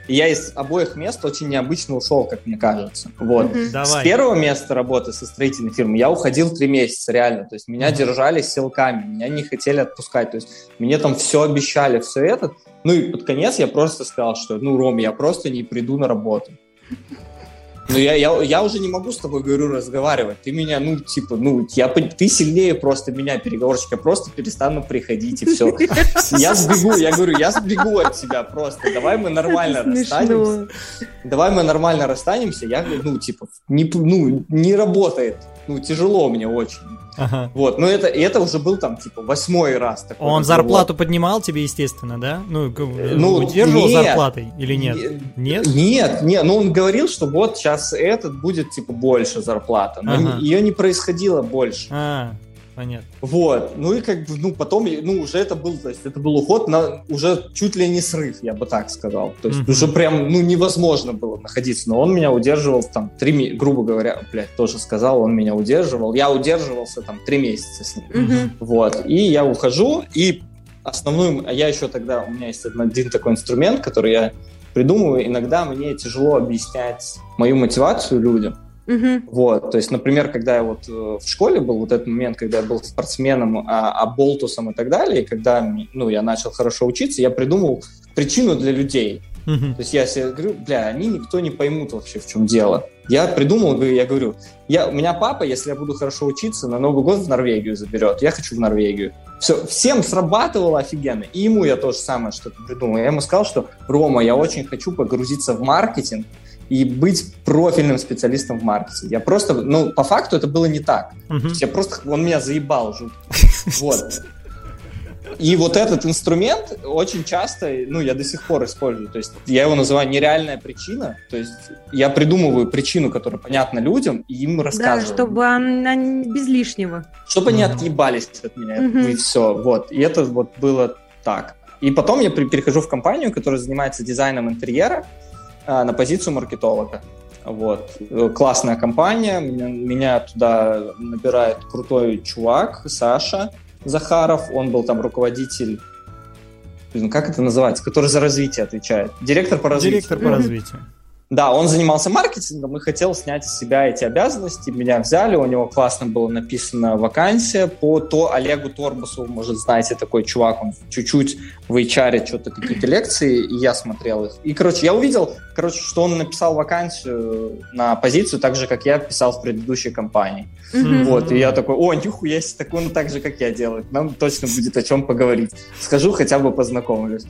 я из обоих мест очень необычно ушел, как мне кажется. Вот. Угу. С первого места работы со строительной фирмой я уходил три месяца, реально. То есть меня угу. держали силками, меня не хотели отпускать. То есть мне там все обещали, все это. Ну и под конец я просто сказал, что, ну, Ром, я просто не приду на работу. Ну, я, я, я уже не могу с тобой, говорю, разговаривать. Ты меня, ну, типа, ну, я, ты сильнее просто меня, переговорщик. Я просто перестану приходить, и все. Я сбегу, я говорю, я сбегу от тебя просто. Давай мы нормально расстанемся. Давай мы нормально расстанемся. Я говорю, ну, типа, не, ну, не работает. Ну, тяжело мне очень. Ага. Вот, но это, это уже был там, типа, восьмой раз. Такой Он зарплату поднимал тебе, естественно, да? Ну, ну удерживал нет, зарплатой или нет? Нет? Нет, нет, ну он говорил, что вот сейчас этот будет, типа, больше зарплата, но ага. ее не происходило больше. А, Понятно. Вот. Ну и как бы, ну, потом, ну, уже это был, то есть это был уход на уже чуть ли не срыв, я бы так сказал. То есть mm-hmm. уже прям, ну, невозможно было находиться. Но он меня удерживал там три, грубо говоря, блядь, тоже сказал, он меня удерживал. Я удерживался там три месяца с ним. Mm-hmm. Вот. И я ухожу, и основную, а я еще тогда, у меня есть один такой инструмент, который я придумываю. Иногда мне тяжело объяснять мою мотивацию людям. Угу. Вот, то есть, например, когда я вот в школе был, вот этот момент, когда я был спортсменом, а, а болтусом и так далее, и когда ну, я начал хорошо учиться, я придумал причину для людей. Uh-huh. То есть я себе говорю, бля, они никто не поймут вообще, в чем дело. Я придумал, я говорю, я, у меня папа, если я буду хорошо учиться, на Новый год в Норвегию заберет. Я хочу в Норвегию. Все, всем срабатывало офигенно. И ему я тоже самое что-то придумал. Я ему сказал, что, Рома, я очень хочу погрузиться в маркетинг и быть профильным специалистом в маркетинге. Я просто, ну, по факту это было не так. Uh-huh. Я просто, он меня заебал жутко. Вот. И вот этот инструмент очень часто, ну, я до сих пор использую. То есть я его называю нереальная причина. То есть я придумываю причину, которая понятна людям, и им рассказываю. Да, чтобы она без лишнего. Чтобы они отъебались от меня, угу. и все. Вот. И это вот было так. И потом я перехожу в компанию, которая занимается дизайном интерьера на позицию маркетолога. Вот. Классная компания, меня, меня туда набирает крутой чувак, Саша, Захаров, он был там руководитель, как это называется, который за развитие отвечает. Директор по развитию. Директор по развитию. Да, он занимался маркетингом и хотел снять с себя эти обязанности. Меня взяли, у него классно было написано вакансия по то Олегу Торбусу, может, знаете, такой чувак, он чуть-чуть в HR что-то какие-то лекции, и я смотрел их. И, короче, я увидел, короче, что он написал вакансию на позицию так же, как я писал в предыдущей компании. Mm-hmm. Вот, и я такой, о, нихуя себе, так он так же, как я делает. Нам точно будет о чем поговорить. Скажу, хотя бы познакомлюсь.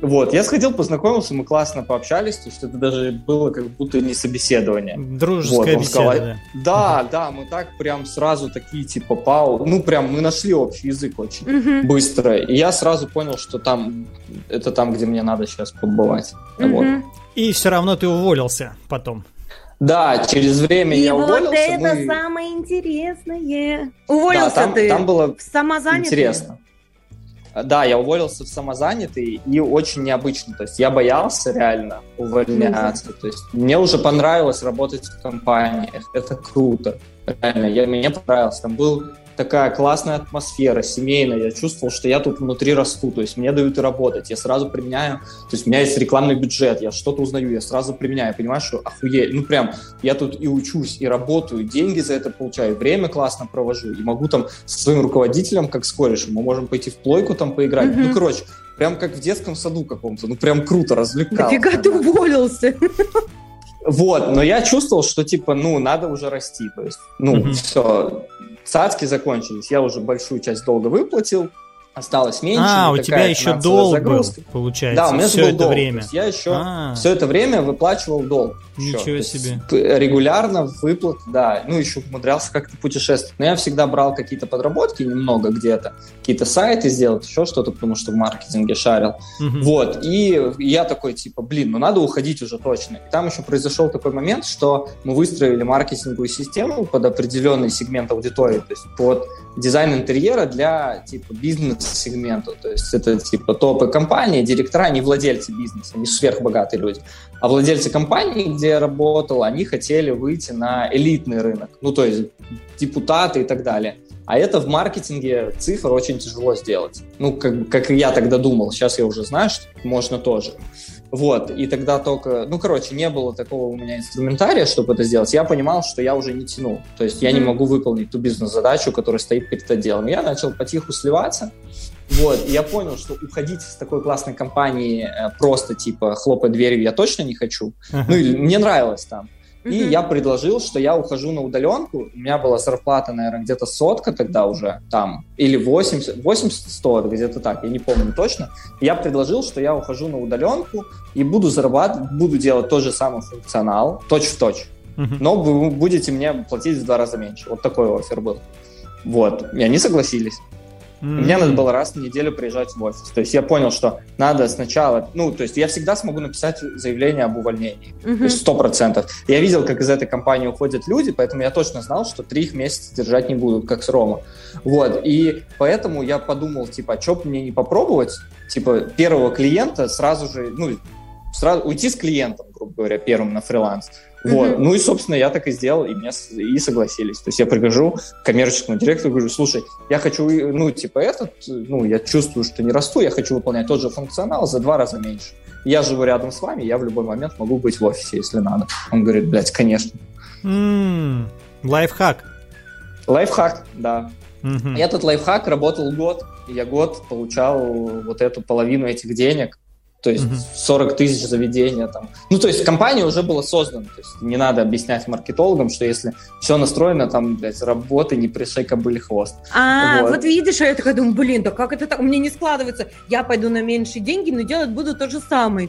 Вот, я сходил, познакомился, мы классно пообщались, то есть это даже было как будто не собеседование. Дружеская вот, беседа. Сказал, да, да, мы так прям сразу такие типа пау, ну прям мы нашли общий язык очень uh-huh. быстро, и я сразу понял, что там это там, где мне надо сейчас побывать. Uh-huh. Вот. И все равно ты уволился потом. Да, через время и я вот уволился. это мы... самое интересное. Уволился да, там, ты там было самозанятый? Интересно. Да, я уволился в самозанятый и очень необычно. То есть я боялся реально увольняться. То есть мне уже понравилось работать в компаниях. Это круто. Реально, я, мне понравилось. Там был такая классная атмосфера, семейная. Я чувствовал, что я тут внутри расту, то есть мне дают и работать. Я сразу применяю, то есть у меня есть рекламный бюджет, я что-то узнаю, я сразу применяю, понимаю, что охуеть. Ну прям, я тут и учусь, и работаю, деньги за это получаю, время классно провожу, и могу там со своим руководителем, как с корешем, мы можем пойти в плойку там поиграть. Mm-hmm. Ну, короче, прям как в детском саду каком-то, ну прям круто, развлекал. Нафига ты уволился? Вот, но я чувствовал, что типа, ну, надо уже расти, то есть, ну, mm-hmm. все, цацки закончились, я уже большую часть долга выплатил, осталось меньше. А, у тебя еще долг загрузка. был, получается, да, у меня все был это долг. время. я еще А-а-а. все это время выплачивал долг. Ничего еще. себе. Регулярно выплат, да. Ну, еще умудрялся как-то путешествовать. Но я всегда брал какие-то подработки немного где-то, какие-то сайты сделать, еще что-то, потому что в маркетинге шарил. Угу. Вот. И я такой, типа, блин, ну надо уходить уже точно. И там еще произошел такой момент, что мы выстроили маркетинговую систему под определенный сегмент аудитории, то есть под дизайн интерьера для типа бизнес-сегмента. То есть это типа топы компании, директора, не владельцы бизнеса, не сверхбогатые люди, а владельцы компании, где я работал, они хотели выйти на элитный рынок, ну то есть депутаты и так далее. А это в маркетинге цифр очень тяжело сделать. Ну, как, как я тогда думал. Сейчас я уже знаю, что можно тоже. Вот, и тогда только, ну, короче, не было такого у меня инструментария, чтобы это сделать. Я понимал, что я уже не тяну. То есть я mm-hmm. не могу выполнить ту бизнес-задачу, которая стоит перед отделом. Я начал потиху сливаться. Вот, и я понял, что уходить из такой классной компании э, просто, типа, хлопать дверью я точно не хочу. Uh-huh. Ну, мне нравилось там. И mm-hmm. я предложил, что я ухожу на удаленку. У меня была зарплата, наверное, где-то сотка тогда уже там, или 80, 80-100, где-то так, я не помню точно. Я предложил, что я ухожу на удаленку и буду зарабатывать, буду делать тот же самый функционал, точь-в-точь. Mm-hmm. Но вы будете мне платить в два раза меньше. Вот такой офер был. Вот. И они согласились. Mm-hmm. Мне надо было раз в неделю приезжать в офис. То есть я понял, что надо сначала... Ну, то есть я всегда смогу написать заявление об увольнении. Mm-hmm. То есть сто процентов. Я видел, как из этой компании уходят люди, поэтому я точно знал, что три их месяца держать не будут, как с Рома. Вот. И поэтому я подумал, типа, а что бы мне не попробовать? Типа, первого клиента сразу же... Ну, сразу уйти с клиентом, грубо говоря, первым на фриланс. Вот. Mm-hmm. Ну и, собственно, я так и сделал, и мне и согласились. То есть я прихожу к коммерческому директору, говорю, слушай, я хочу, ну, типа этот, ну, я чувствую, что не расту, я хочу выполнять тот же функционал за два раза меньше. Я живу рядом с вами, я в любой момент могу быть в офисе, если надо. Он говорит, блядь, конечно. М, Лайфхак. Лайфхак, да. Мгм. Этот лайфхак работал год. Я год получал вот эту половину этих денег. То есть Мгм. 40 тысяч заведения там. Ну, то есть компания уже была создана. То есть не надо объяснять маркетологам, что если все настроено, там, блядь, работы не пришей кобыли хвост. А, Вот. вот. видишь, а я такая думаю, блин, да как это так? У меня не складывается. Я пойду на меньшие деньги, но делать буду то же самое.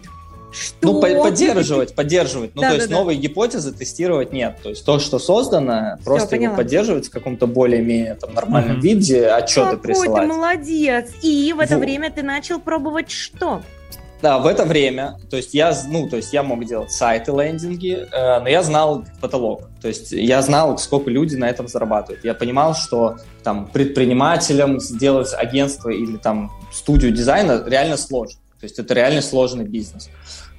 Что? Ну, по- поддерживать, поддерживать. Ну, Да, то да, есть да. новые гипотезы тестировать нет. То есть то, что создано, просто его поняла. поддерживать в каком-то более-менее там, нормальном Мгм. виде, отчеты Какой ты присылать. молодец. И в это Во. время ты начал пробовать что? Да, в это время, то есть я, ну, то есть я мог делать сайты, лендинги, э, но я знал потолок. То есть я знал, сколько люди на этом зарабатывают. Я понимал, что там предпринимателям сделать агентство или там студию дизайна реально сложно. То есть это реально сложный бизнес.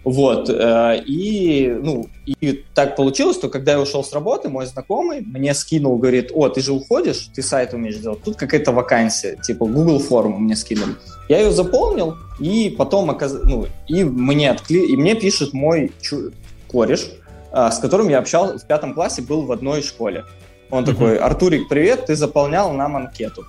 Вот, э, и, ну, и так получилось, что когда я ушел с работы, мой знакомый мне скинул, говорит, о, ты же уходишь, ты сайт умеешь делать, тут какая-то вакансия, типа Google форму мне скинули. Я ее заполнил, и потом, оказ- ну, и мне, откли... и мне пишет мой чу- кореш, а, с которым я общался в пятом классе, был в одной школе. Он Мгм. такой, Артурик, привет, ты заполнял нам анкету.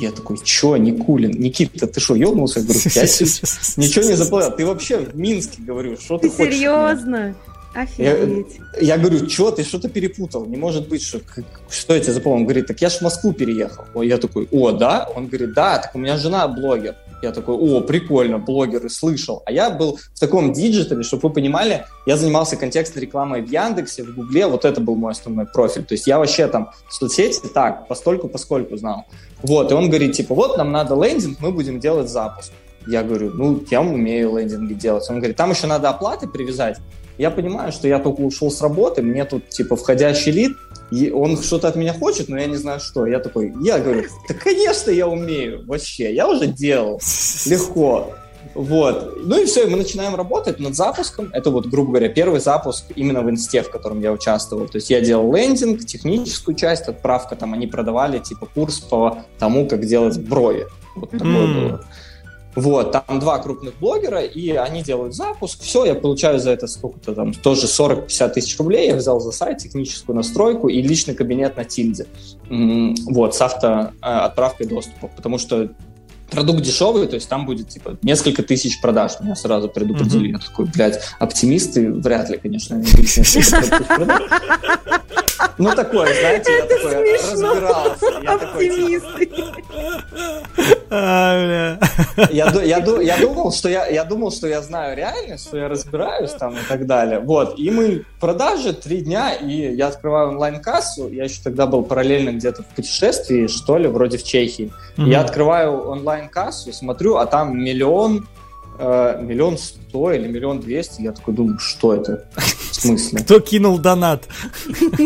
Я такой, чё, Никулин, Никита, ты что, ебнулся? Я говорю, я ничего не заполнял. Ты вообще в Минске, говорю, что ты, Ты хочешь? от меня?» серьезно? Офигеть. Я говорю, что ты что-то перепутал? Не может быть, что, как- что я тебе заполнил? Он говорит, так я ж в Москву переехал. Ой, Я такой, о, да? Он говорит, да, так у меня жена блогер. Я такой, о, прикольно, блогеры, слышал. А я был в таком digital е, чтобы вы понимали, я занимался контекстной рекламой в Яндексе, в Гугле, вот это был мой основной профиль. То есть я вообще там соцсети так, постольку, поскольку знал. Вот, и он говорит, типа, вот нам надо лендинг, мы будем делать запуск. Я говорю, ну, я умею лендинги делать. Он говорит, там еще надо оплаты привязать. Я понимаю, что я только ушел с работы, мне тут, типа, входящий лид, и он что-то от меня хочет, но я не знаю что. Я такой, я говорю, да, конечно, я умею, вообще, я уже делал, легко. Вот. Ну и все, и мы начинаем работать над запуском. Это вот, грубо говоря, первый запуск именно в инсте, в котором я участвовал. То есть я делал лендинг, техническую часть, отправка, там они продавали типа курс по тому, как делать брови. Вот такое М. было. Вот, там два крупных блогера, и они делают запуск. Все, я получаю за это сколько-то там, тоже 40-50 тысяч рублей. Я взял за сайт, техническую настройку и личный кабинет на тильде. Вот, с авто э, отправкой доступа. Потому что продукт дешевый, то есть там будет типа несколько тысяч продаж. Меня сразу предупредили. Я такой, блядь, оптимисты вряд ли, конечно. Ну, такое, знаете, я такой разбирался. Типа, Оптимисты. А, я, ду- я, ду- я думал, что я, я думал, что я знаю реальность, что я разбираюсь там и так далее. Вот. И мы продажи три дня, и я открываю онлайн-кассу. Я еще тогда был параллельно где-то в путешествии, что ли, вроде в Чехии. Я открываю онлайн-кассу, смотрю, а там миллион, миллион сто или миллион двести. Я такой думаю, что это? В смысле? Кто кинул донат?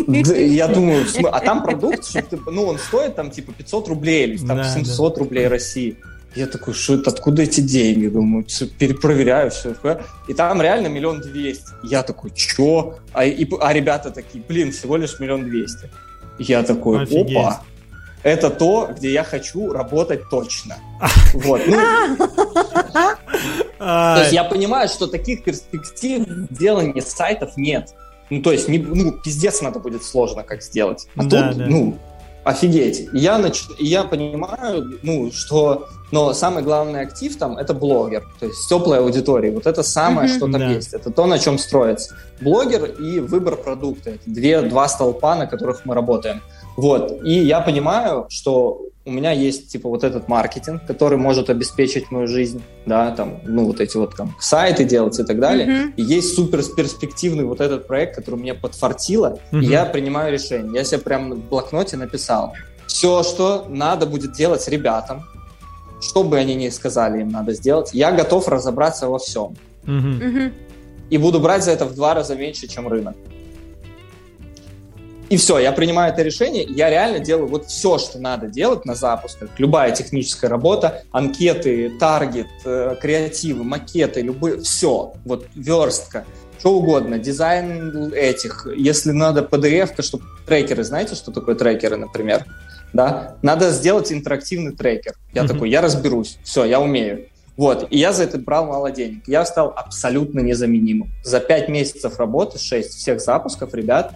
Я думаю, а там продукт, ну, он стоит там типа 500 рублей, или там Да, 700 рублей России. Я такой, что это, откуда эти деньги? Думаю, всё, перепроверяю все. И там реально миллион двести. Я такой, чё? А, и- а ребята такие, блин, всего лишь миллион двести. Я такой, Офигеть. опа, это то, где я хочу работать точно. Вот. Ну, то есть я понимаю, что таких перспектив делания сайтов нет. Ну, то есть, не, ну, пиздец надо будет сложно как сделать. А Да, тут, да. ну, офигеть. И я, нач... и я понимаю, ну, что... Но самый главный актив там — это блогер, то есть теплая аудитория. Вот это самое, что там Да. есть. Это то, на чем строится. Блогер и выбор продукта. Это две, два столпа, на которых мы работаем. Вот. И я понимаю, что у меня есть, типа, вот этот маркетинг, который может обеспечить мою жизнь, да, там, ну, вот эти вот там сайты делать и так далее. Мгм. И есть супер перспективный вот этот проект, который мне подфартило, Мгм. и я принимаю решение. Я себе прям в блокноте написал. Все, что надо будет делать ребятам, что бы они ни сказали им надо сделать, я готов разобраться во всем. мгм. Мгм. И буду брать за это в два раза меньше, чем рынок. И все, я принимаю это решение, я реально делаю вот все, что надо делать на запусках. Любая техническая работа, анкеты, таргет, э, креативы, макеты, любые, все. Вот верстка, что угодно, дизайн этих. Если надо PDF, чтобы трекеры, знаете, что такое трекеры, например? Да? Надо сделать интерактивный трекер. Я Мгм. такой, я разберусь, все, я умею. Вот, и я за это брал мало денег. Я стал абсолютно незаменимым. За пять месяцев работы, 6 всех запусков, ребят,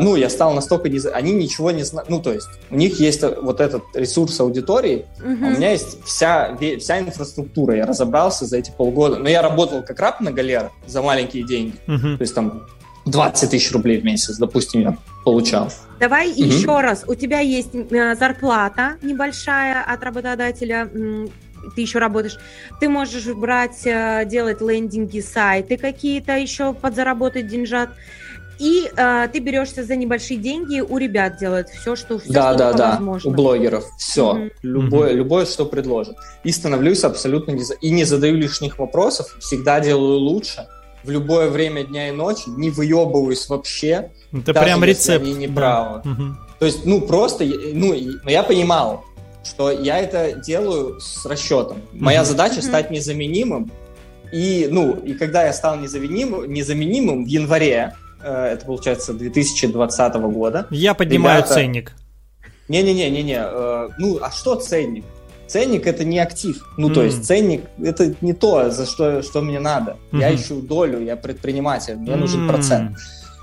ну, я стал настолько не... Они ничего не знают. Ну, то есть, у них есть вот этот ресурс аудитории, Мгм. а у меня есть вся, вся инфраструктура. Я разобрался за эти полгода. Но я работал как раб на галер за маленькие деньги. Мгм. То есть, там, 20 тысяч рублей в месяц, допустим, я получал. Давай Мгм. еще раз. У тебя есть э, зарплата небольшая от работодателя. Ты еще работаешь. Ты можешь брать, э, делать лендинги, сайты какие-то еще подзаработать деньжат. И э, ты берешься за небольшие деньги у ребят делать все, что, все, да, что да, да. возможно. У блогеров. Все. Мгм. Любое, любое, что предложат. И становлюсь абсолютно не... за- И не задаю лишних вопросов. Всегда делаю лучше. В любое время дня и ночи. Не выебываюсь вообще. Это Даже прям если рецепт. они не да. То есть, ну, просто... Ну, я понимал, что я это делаю с расчетом. Моя Мгм. задача Мгм. стать незаменимым. И, ну, и когда я стал незаменимым, незаменимым в январе, это получается 2020 года, Я поднимаю Ребята, ценник. не-не-не-не-не. э, ну, а что ценник? Ценник это не актив. Ну, то М. есть ценник это не то, за что, что мне надо. Я Мгм. ищу долю, я предприниматель, мне нужен М. процент.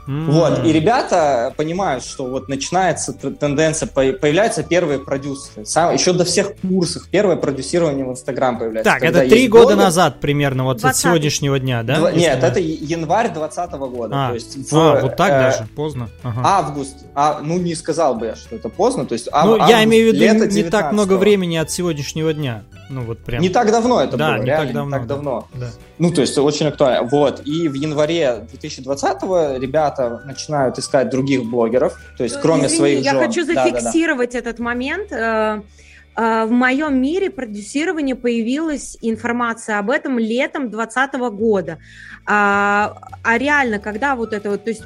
М. Вот, и ребята понимают, что вот начинается тенденция, по- появляются первые продюсеры. Сам, еще до всех курсов первое продюсирование в Инстаграм появляется. Так, это три года блогер, назад примерно, вот от 20-й. сегодняшнего дня, да? два- Нет, это январь 2020 года. А, то есть в, а, вот так э, даже, поздно. Ага. Август, а, ну не сказал бы я, что это поздно, то есть ав- ну, я август, имею в виду не так много 19-го. времени от сегодняшнего дня. Ну, вот прям. Не так давно это Да, было, не реально, так давно, не так да. давно. Да. Ну, то есть очень актуально. Вот. И в январе 2020-го ребята начинают искать других блогеров, то есть кроме Ну, Извини, своих я жен. хочу зафиксировать этот момент. Э, э, В моем мире продюсирование появилась информация об этом летом 2020 года. А, а реально, когда вот это вот, то есть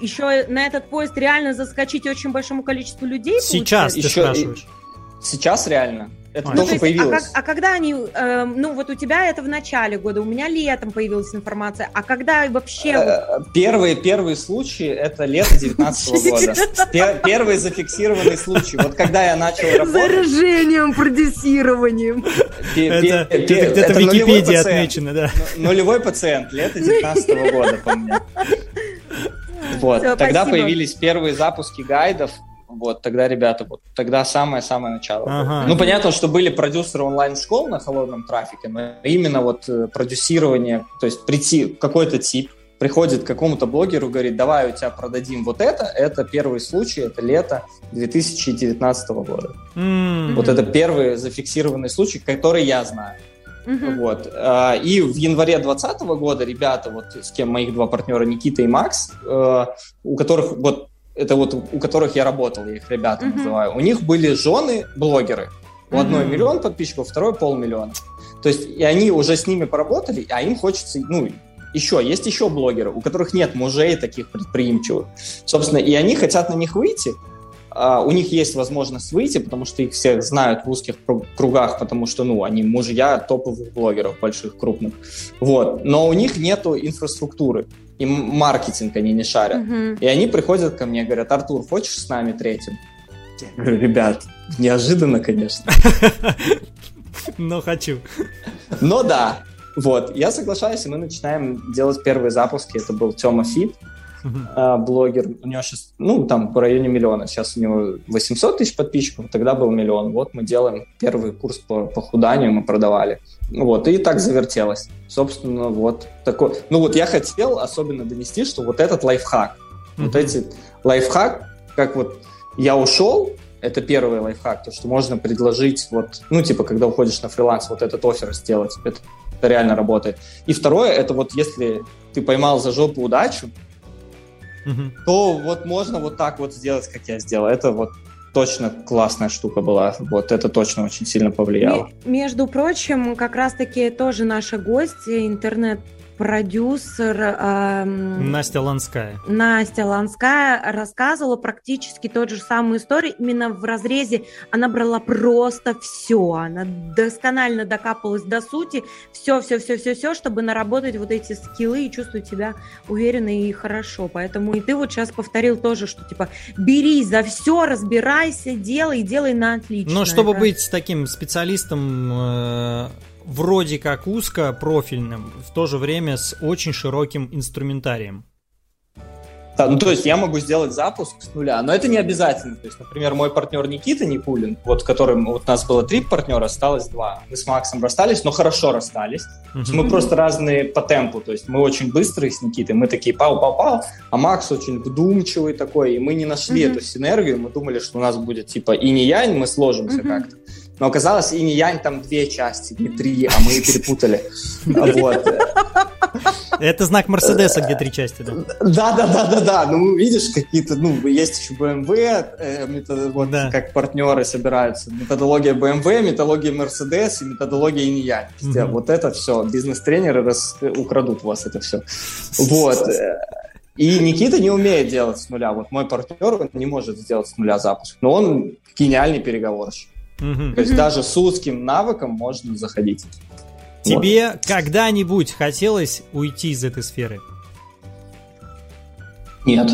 еще на этот поезд реально заскочить очень большому количеству людей? Сейчас получается? ты Еще и- спрашиваешь. Сейчас реально. Это А, Ну, только то есть, а, появилось. как- а когда они, э, ну вот у тебя это в начале года, у меня летом появилась информация, а когда вообще... Э, Первые, первые случаи это лето 19 года. Пер- Первый зафиксированный случай. Вот когда я начал работать... Заражением, продюсированием. Это, где-то в Википедии отмечено, да. Ну, Нулевой пациент, лето 19 года, по мне. Вот, тогда спасибо. появились первые запуски гайдов, вот, тогда, ребята, вот, тогда самое-самое начало. Ага. Ну, понятно, что были продюсеры онлайн-школ на холодном трафике, но именно вот э, продюсирование, то есть прийти какой-то тип, приходит к какому-то блогеру, говорит, давай у тебя продадим вот это, это первый случай, это лето 2019 года. М. Вот это первый зафиксированный случай, который я знаю. Мгм. Вот. А, И в январе 2020 года ребята, вот с кем моих два партнера, Никита и Макс, э, у которых вот это вот у которых я работал, я их ребята Мгм. называю, у них были жены блогеры. У одной Мгм. миллион подписчиков, второй полмиллиона. То есть и они уже с ними поработали, а им хочется, ну, еще, есть еще блогеры, у которых нет мужей таких предприимчивых. Собственно, и они хотят на них выйти, а, у них есть возможность выйти, потому что их всех знают в узких кру- кругах, потому что, ну, они мужья топовых блогеров больших, крупных. Вот. Но у них нету инфраструктуры, и маркетинг они не шарят. Мгм. И они приходят ко мне, говорят, Артур, хочешь с нами третьим? Я говорю, ребят, неожиданно, конечно. Но хочу. Но да, вот, я соглашаюсь, и мы начинаем делать первые запуски. Это был Тёма Фит, А, блогер. У него сейчас, ну, там, в районе миллиона. Сейчас у него 800 тысяч подписчиков, тогда был миллион. Вот мы делаем первый курс по похуданию, мы продавали. Вот, и так завертелось. Собственно, вот такой... Ну, вот я хотел особенно донести, что вот этот лайфхак, вот эти лайфхак, как вот я ушел, это первый лайфхак, то, что можно предложить вот, ну, типа, когда уходишь на фриланс, вот этот офер сделать, это, это реально работает. И второе, это вот если ты поймал за жопу удачу, Мгм. то вот можно вот так вот сделать, как я сделал. Это вот точно классная штука была. Вот это точно очень сильно повлияло. Ме- Между прочим, как раз-таки тоже наша гостья, интернет-продюсер эм, Настя Ланская. Настя Ланская рассказывала практически тот же самую историю. Именно в разрезе она брала просто все. Она досконально докапалась до сути. Все, все, все, все, все, чтобы наработать вот эти скиллы и чувствовать себя уверенно и хорошо. Поэтому и ты вот сейчас повторил тоже, что типа берись за все, разбирайся, делай, делай на отлично. Но чтобы Это- быть таким специалистом э, вроде как узко профильным, в то же время с очень широким инструментарием. Да, ну, то есть я могу сделать запуск с нуля, но это не обязательно. То есть, например, мой партнер Никита Никулин, вот которым вот у нас было три партнера, осталось два. Мы с Максом расстались, но хорошо расстались. Uh-huh. Мы просто разные по темпу, то есть мы очень быстрые с Никитой, мы такие пау-пау-пау, а Макс очень вдумчивый такой, и мы не нашли uh-huh. эту синергию, мы думали, что у нас будет типа и не янь, мы сложимся uh-huh. как-то. Но оказалось, и не янь там две части, не три, а мы перепутали. Вот. Это знак Мерседеса, где три части, да? Да, да, да, да, да. Ну, видишь, какие-то, ну, есть еще BMW, э, метод, вот да. как партнеры собираются. Методология BMW, методология Mercedes и методология инь угу. Вот это все. Бизнес-тренеры раз, украдут у вас это все. Вот. И Никита не умеет делать с нуля. Вот мой партнер он не может сделать с нуля запуск. Но он гениальный переговорщик. Угу. То есть даже с узким навыком можно заходить. Тебе вот. когда-нибудь хотелось уйти из этой сферы? Нет.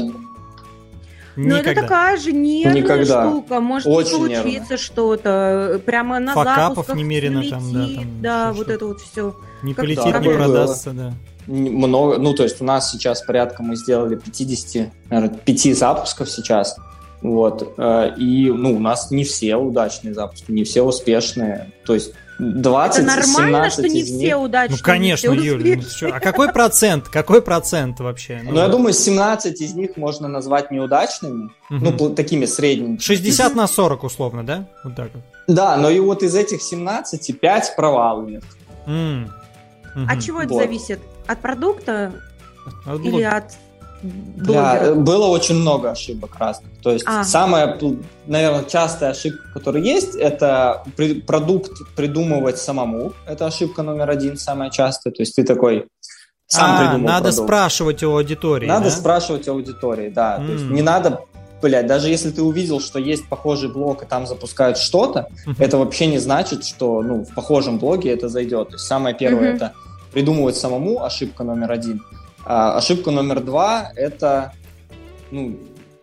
Но это такая же нервная Никогда. штука. Может Очень не получиться что-то. Прямо на Факапов запусках немерено летит, там, да. Там, да, вот это вот все. Не как полетит, не продастся, да. Много, ну, то есть у нас сейчас порядка мы сделали 50, наверное, 5 запусков сейчас. Вот. Э, и, ну, у нас не все удачные запуски, не все успешные. То есть 20 Это нормально, что не все них... удачные. Ну, конечно, Юль. Ну, а какой процент? Какой процент вообще? Ну, ну я думаю, 17 из них можно назвать неудачными. Угу. Ну, такими средними. 60 на 40, условно, да? Вот так вот. Да, но и вот из этих 17 5 провалы нет. Mm. Угу. От чего это вот. зависит? От продукта? От Или от да, было очень много ошибок разных. То есть а. самая, наверное, частая ошибка, которая есть, это при, продукт придумывать самому. Это ошибка номер один, самая частая. То есть ты такой сам а, придумал надо продукт. спрашивать у аудитории. Надо да? спрашивать у аудитории, да. Mm. То есть не надо блядь, даже если ты увидел, что есть похожий блог, и там запускают что-то, uh-huh. это вообще не значит, что ну, в похожем блоге это зайдет. То есть самое первое uh-huh. это придумывать самому, ошибка номер один. А, ошибка номер два – это, ну,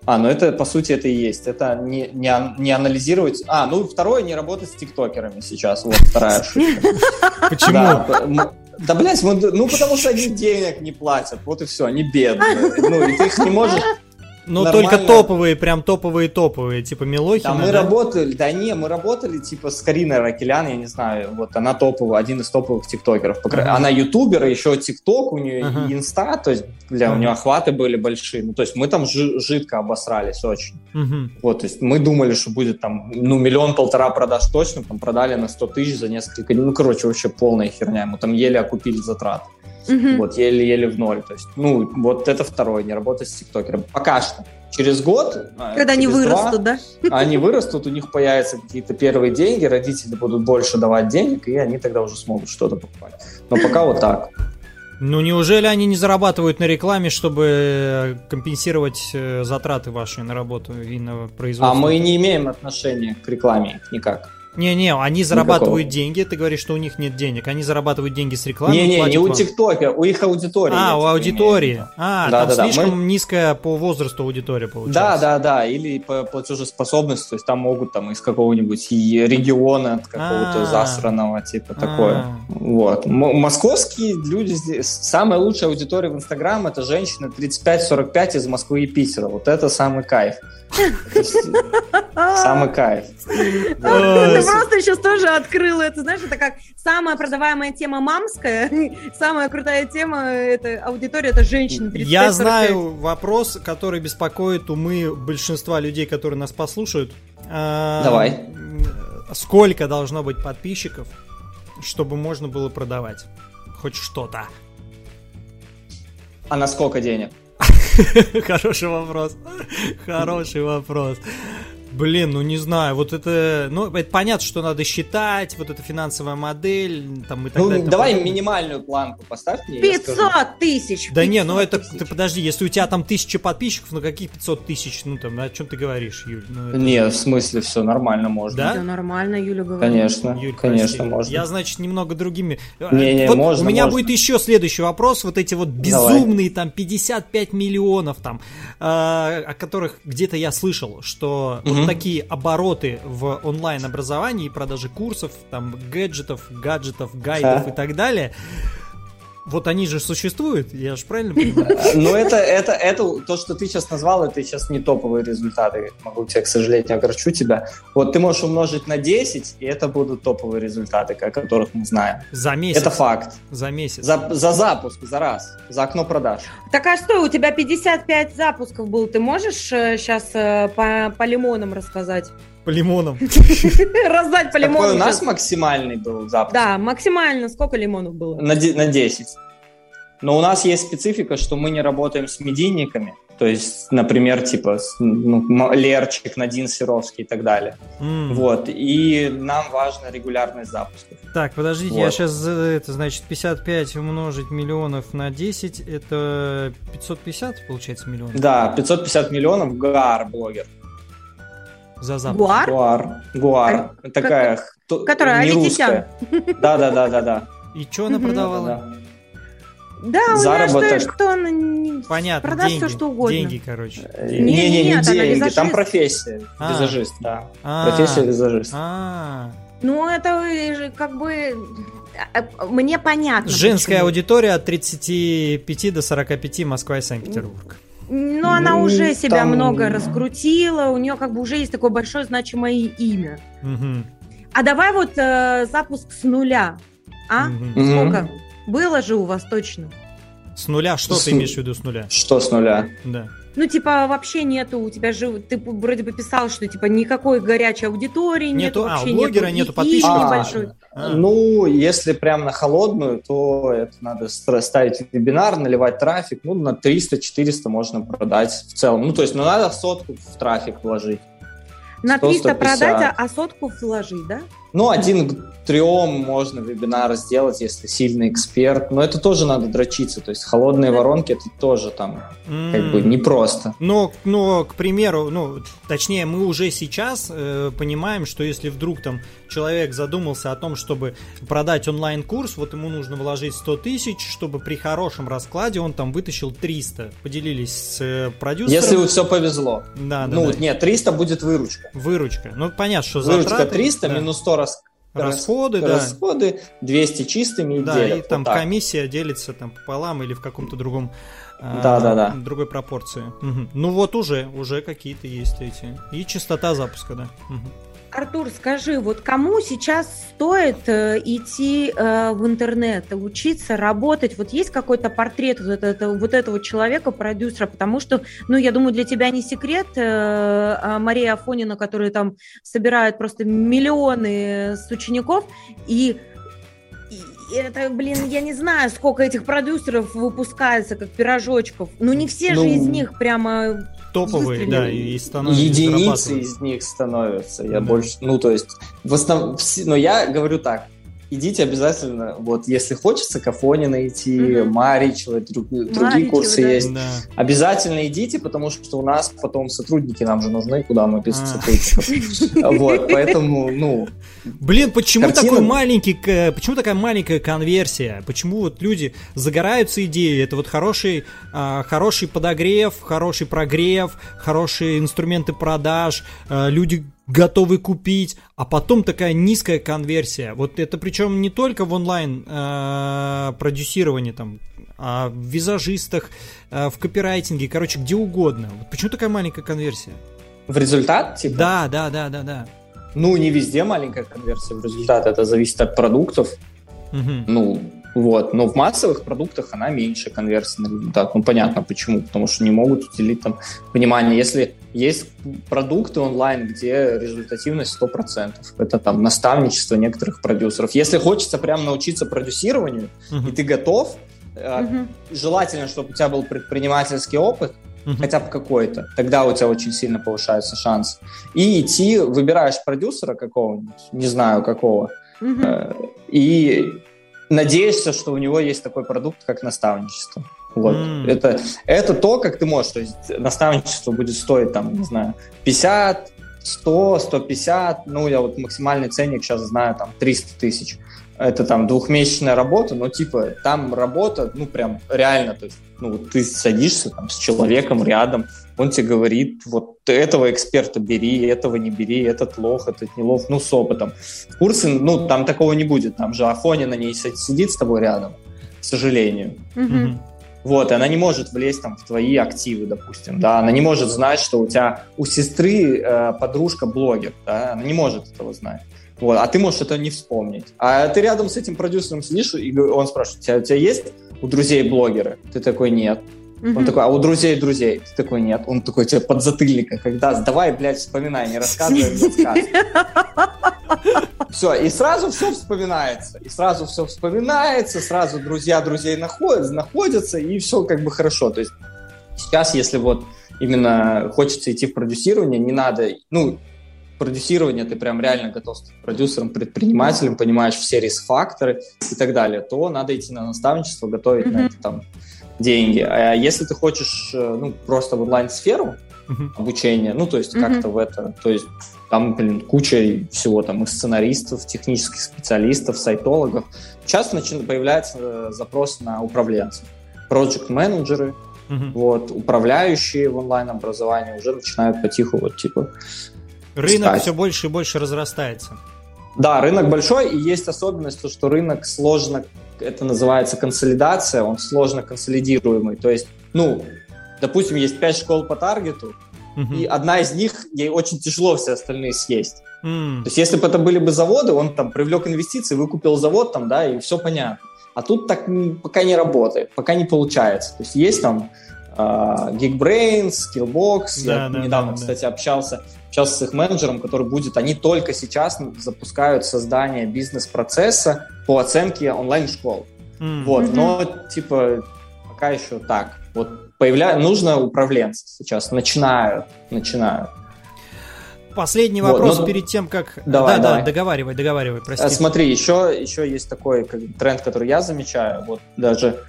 а, ну это, по сути, это и есть. Это не, не, не анализировать... А, ну, второе, не работать с тиктокерами сейчас. Вот вторая ошибка. Почему? Да, да, блядь, ну, потому что они денег не платят, вот и все, они бедные. Ну, и ты их не можешь ну, только топовые, прям топовые топовые, типа Милохина, да, мы да? работали, да не, мы работали типа с Кариной Ракелян, я не знаю, вот она топовая, один из топовых тиктокеров. Uh-huh. Она ютубер, еще тикток у нее uh-huh. и инста, то есть для uh-huh. у нее охваты были большие. Ну, то есть мы там жи- жидко обосрались очень. Uh-huh. Вот, то есть мы думали, что будет там, ну, миллион-полтора продаж точно, там продали на 100 тысяч за несколько дней. Ну, короче, вообще полная херня. Мы там еле окупили затраты. Угу. Вот, еле-еле в ноль. То есть, ну, вот это второе, не работать с тиктокером. Пока что. Через год... А, Когда они вырастут, два, да? Они вырастут, у них появятся какие-то первые деньги, родители будут больше давать денег, и они тогда уже смогут что-то покупать. Но пока вот так. Ну, неужели они не зарабатывают на рекламе, чтобы компенсировать э, затраты ваши на работу и на производство? А мы не имеем отношения к рекламе никак. Не-не, они зарабатывают Никакого. деньги, ты говоришь, что у них нет денег, они зарабатывают деньги с рекламы. Не-не, не у ТикТока, у их аудитории. А, у аудитории. А, да, там да, слишком да. Мы... низкая по возрасту аудитория получается. Да, да, да, или по платежеспособности, то есть там могут там из какого-нибудь региона, от какого-то А-а-а. засранного, типа А-а-а. такое. Вот. М- московские люди здесь, самая лучшая аудитория в Инстаграм это женщины 35-45 из Москвы и Питера. Вот это самый кайф. Самый кайф просто сейчас тоже открыла это, знаешь, это как самая продаваемая тема мамская, самая крутая тема, это аудитория, это женщины. Я знаю вопрос, который беспокоит умы большинства людей, которые нас послушают. А, Давай. Сколько должно быть подписчиков, чтобы можно было продавать хоть что-то? А на сколько денег? Хороший вопрос. Хороший вопрос. Блин, ну не знаю, вот это, ну это понятно, что надо считать, вот эта финансовая модель, там и так ну, далее. давай там... минимальную планку поставь мне. 500 тысяч. Да не, ну это, тысяч. ты подожди, если у тебя там тысяча подписчиков, ну какие 500 тысяч, ну там, о чем ты говоришь, Юль? Ну, это... Не, в смысле, все нормально можно. Да? Да, нормально, Юля говорит. Конечно, Юль, конечно, прости. можно. Я, значит, немного другими. Не, не, вот можно, У меня можно. будет еще следующий вопрос, вот эти вот безумные давай. там 55 миллионов там, э, о которых где-то я слышал, что угу. Вот такие обороты в онлайн-образовании и продаже курсов, там, гаджетов, гаджетов, гайдов и так далее. Вот они же существуют, я же правильно понимаю? Но это, это, это, то, что ты сейчас назвал, это сейчас не топовые результаты. Могу тебе, к сожалению, огорчу тебя. Вот ты можешь умножить на 10, и это будут топовые результаты, о которых мы знаем. За месяц. Это факт. За месяц. За, за запуск, за раз. За окно продаж. Так а что, у тебя 55 запусков было, ты можешь сейчас э, по, по лимонам рассказать? По лимонам. Раздать по лимонам. Какой у нас максимальный был запуск? Да, максимально. Сколько лимонов было? На, на 10. Но у нас есть специфика, что мы не работаем с медийниками. То есть, например, типа ну, Лерчик, Надин Серовский и так далее. Mm. Вот. И нам важна регулярность запусков. Так, подождите, вот. я сейчас, это значит, 55 умножить миллионов на 10, это 550, получается, миллионов? Да, 550 миллионов ГАР блогер. За запуск. Гуар? Гуар. Гуар. А, Такая, как, которая не русская. Да, да, да, да, да. И что она продавала? Да, у Заработок. меня что, что она не Понятно, продаст деньги, все, что угодно. Деньги, короче. Не, не, не, не деньги, там профессия. А. Визажист, да. А. Профессия визажист. А. Ну, это как бы... А, мне понятно. Женская почему. аудитория от 35 до 45 Москва и Санкт-Петербург. Ну, она уже себя там... много раскрутила, у нее как бы уже есть такое большое значимое имя. Угу. А давай вот э, запуск с нуля. А? Угу. Сколько? Было же у вас точно. С нуля? Что с... ты имеешь в виду с нуля? Что с нуля? Да. Ну, типа, вообще нету, у тебя же, ты вроде бы писал, что, типа, никакой горячей аудитории нету, нету вообще а, у блогера нету, нету подписчиков. А. А. Ну, если прям на холодную, то это надо ставить вебинар, наливать трафик, ну, на 300-400 можно продать в целом. Ну, то есть, ну, надо сотку в трафик вложить. На 300 продать, а сотку вложить, да? Ну, один к трем можно вебинар сделать, если сильный эксперт. Но это тоже надо дрочиться. То есть холодные воронки это тоже там mm. как бы непросто. Но, но, к примеру, ну, точнее, мы уже сейчас э, понимаем, что если вдруг там человек задумался о том, чтобы продать онлайн-курс, вот ему нужно вложить 100 тысяч, чтобы при хорошем раскладе он там вытащил 300. Поделились с э, продюсером. Если все повезло. Да, да. Ну, да. нет, 300 будет выручка. Выручка. Ну, понятно, что Выручка затраты, 300 да. минус 100 раз расходы, да. Расходы 200 чистыми и да, делят. и там вот комиссия делится там пополам или в каком-то другом да, а, да, да. другой пропорции. Угу. Ну вот уже, уже какие-то есть эти. И частота запуска, да. Угу. Артур, скажи, вот кому сейчас стоит э, идти э, в интернет, учиться, работать? Вот есть какой-то портрет вот, это, вот этого человека, продюсера? Потому что, ну, я думаю, для тебя не секрет э, а Мария Афонина, которая там собирает просто миллионы с учеников, и это, блин, я не знаю, сколько этих продюсеров выпускается, как пирожочков. Ну, не все ну, же из них прямо топовые, да, и становятся. Единицы из них становятся. Я да. больше, ну, то есть, в основном, но я говорю так, идите обязательно, вот если хочется Кафони найти, mm-hmm. Маричева, друг, Маричева, другие курсы да. есть, да. обязательно идите, потому что у нас потом сотрудники нам же нужны, куда мы без а. сотрудников. Вот, поэтому, ну... Блин, почему такой маленький, почему такая маленькая конверсия? Почему вот люди загораются идеей? Это вот хороший, а, хороший подогрев, хороший прогрев, хорошие инструменты продаж, а, люди готовы купить, а потом такая низкая конверсия. Вот это причем не только в онлайн э, продюсировании, там, а в визажистах, э, в копирайтинге, короче, где угодно. Вот почему такая маленькая конверсия? В результат, типа? Да, да, да, да, да. Ну, не везде маленькая конверсия в результат, это зависит от продуктов. Угу. Ну, вот. Но в массовых продуктах она меньше конверсии на результат. Ну, понятно почему. Потому что не могут уделить там внимание. Если есть продукты онлайн, где результативность 100%. Это там наставничество некоторых продюсеров. Если хочется прям научиться продюсированию, uh-huh. и ты готов, uh-huh. желательно, чтобы у тебя был предпринимательский опыт, uh-huh. хотя бы какой-то. Тогда у тебя очень сильно повышается шанс. И идти, выбираешь продюсера какого-нибудь, не знаю какого, uh-huh. и надеешься, что у него есть такой продукт, как наставничество. Вот. Mm. Это, это то, как ты можешь. То есть наставничество будет стоить, там, не знаю, 50, 100, 150. Ну, я вот максимальный ценник сейчас знаю, там, 300 тысяч. Это там двухмесячная работа, но типа там работа, ну, прям реально. То есть, ну, ты садишься там с человеком рядом, он тебе говорит, вот этого эксперта бери, этого не бери, этот лох, этот не лох, ну, с опытом. Курсы, ну, там такого не будет, там же Афоня на ней сидит с тобой рядом. к сожалению. Мгм. Вот, и она не может влезть там в твои активы, допустим, да, она не может знать, что у тебя у сестры э, подружка блогер, да, она не может этого знать. Вот, а ты можешь это не вспомнить. А ты рядом с этим продюсером сидишь, и он спрашивает, у тебя, у тебя есть у друзей блогеры? Ты такой, нет. Он Мгм. такой, а у друзей друзей? Ты такой, нет. Он такой, тебе подзатыльника, когда, давай, блядь, вспоминай, не рассказывай, рассказывай. Все, и сразу все вспоминается. И сразу все вспоминается, сразу друзья друзей находят, находятся, и все как бы хорошо. То есть сейчас, если вот именно хочется идти в продюсирование, не надо, ну, продюсирование, ты прям реально готов стать продюсером, предпринимателем, понимаешь все риск-факторы и так далее, то надо идти на наставничество, готовить на Мгм. это там деньги. А если ты хочешь, э, ну, просто в онлайн-сферу Мгм. обучения, ну, то есть Мгм. как-то в это, то есть там, блин, куча всего там и сценаристов, технических специалистов, сайтологов. Сейчас начи- появляется э, запрос на управленцев. Проект-менеджеры, Мгм. вот, управляющие в онлайн-образовании уже начинают потиху вот типа Рынок Кстати. все больше и больше разрастается. Да, рынок большой, и есть особенность, то, что рынок сложно, это называется консолидация, он сложно консолидируемый. То есть, ну, допустим, есть пять школ по таргету, Мгм. и одна из них, ей очень тяжело все остальные съесть. М. То есть, если бы это были бы заводы, он там привлек инвестиции, выкупил завод там, да, и все понятно. А тут так пока не работает, пока не получается. То есть, есть там а, Geekbrains, Skillbox. Да, Я да, недавно, да, да. кстати, общался, общался с их менеджером, который будет, они только сейчас запускают создание бизнес-процесса по оценке онлайн-школ. М. Вот, но типа пока еще так. Вот появля... нужно управленцы сейчас, начинают, начинают. Последний Вот, вопрос ну, перед тем, как... давай, да, да, давай. договаривай, договаривай, прости. А Смотри, еще, еще есть такой как, тренд, который я замечаю. Вот даже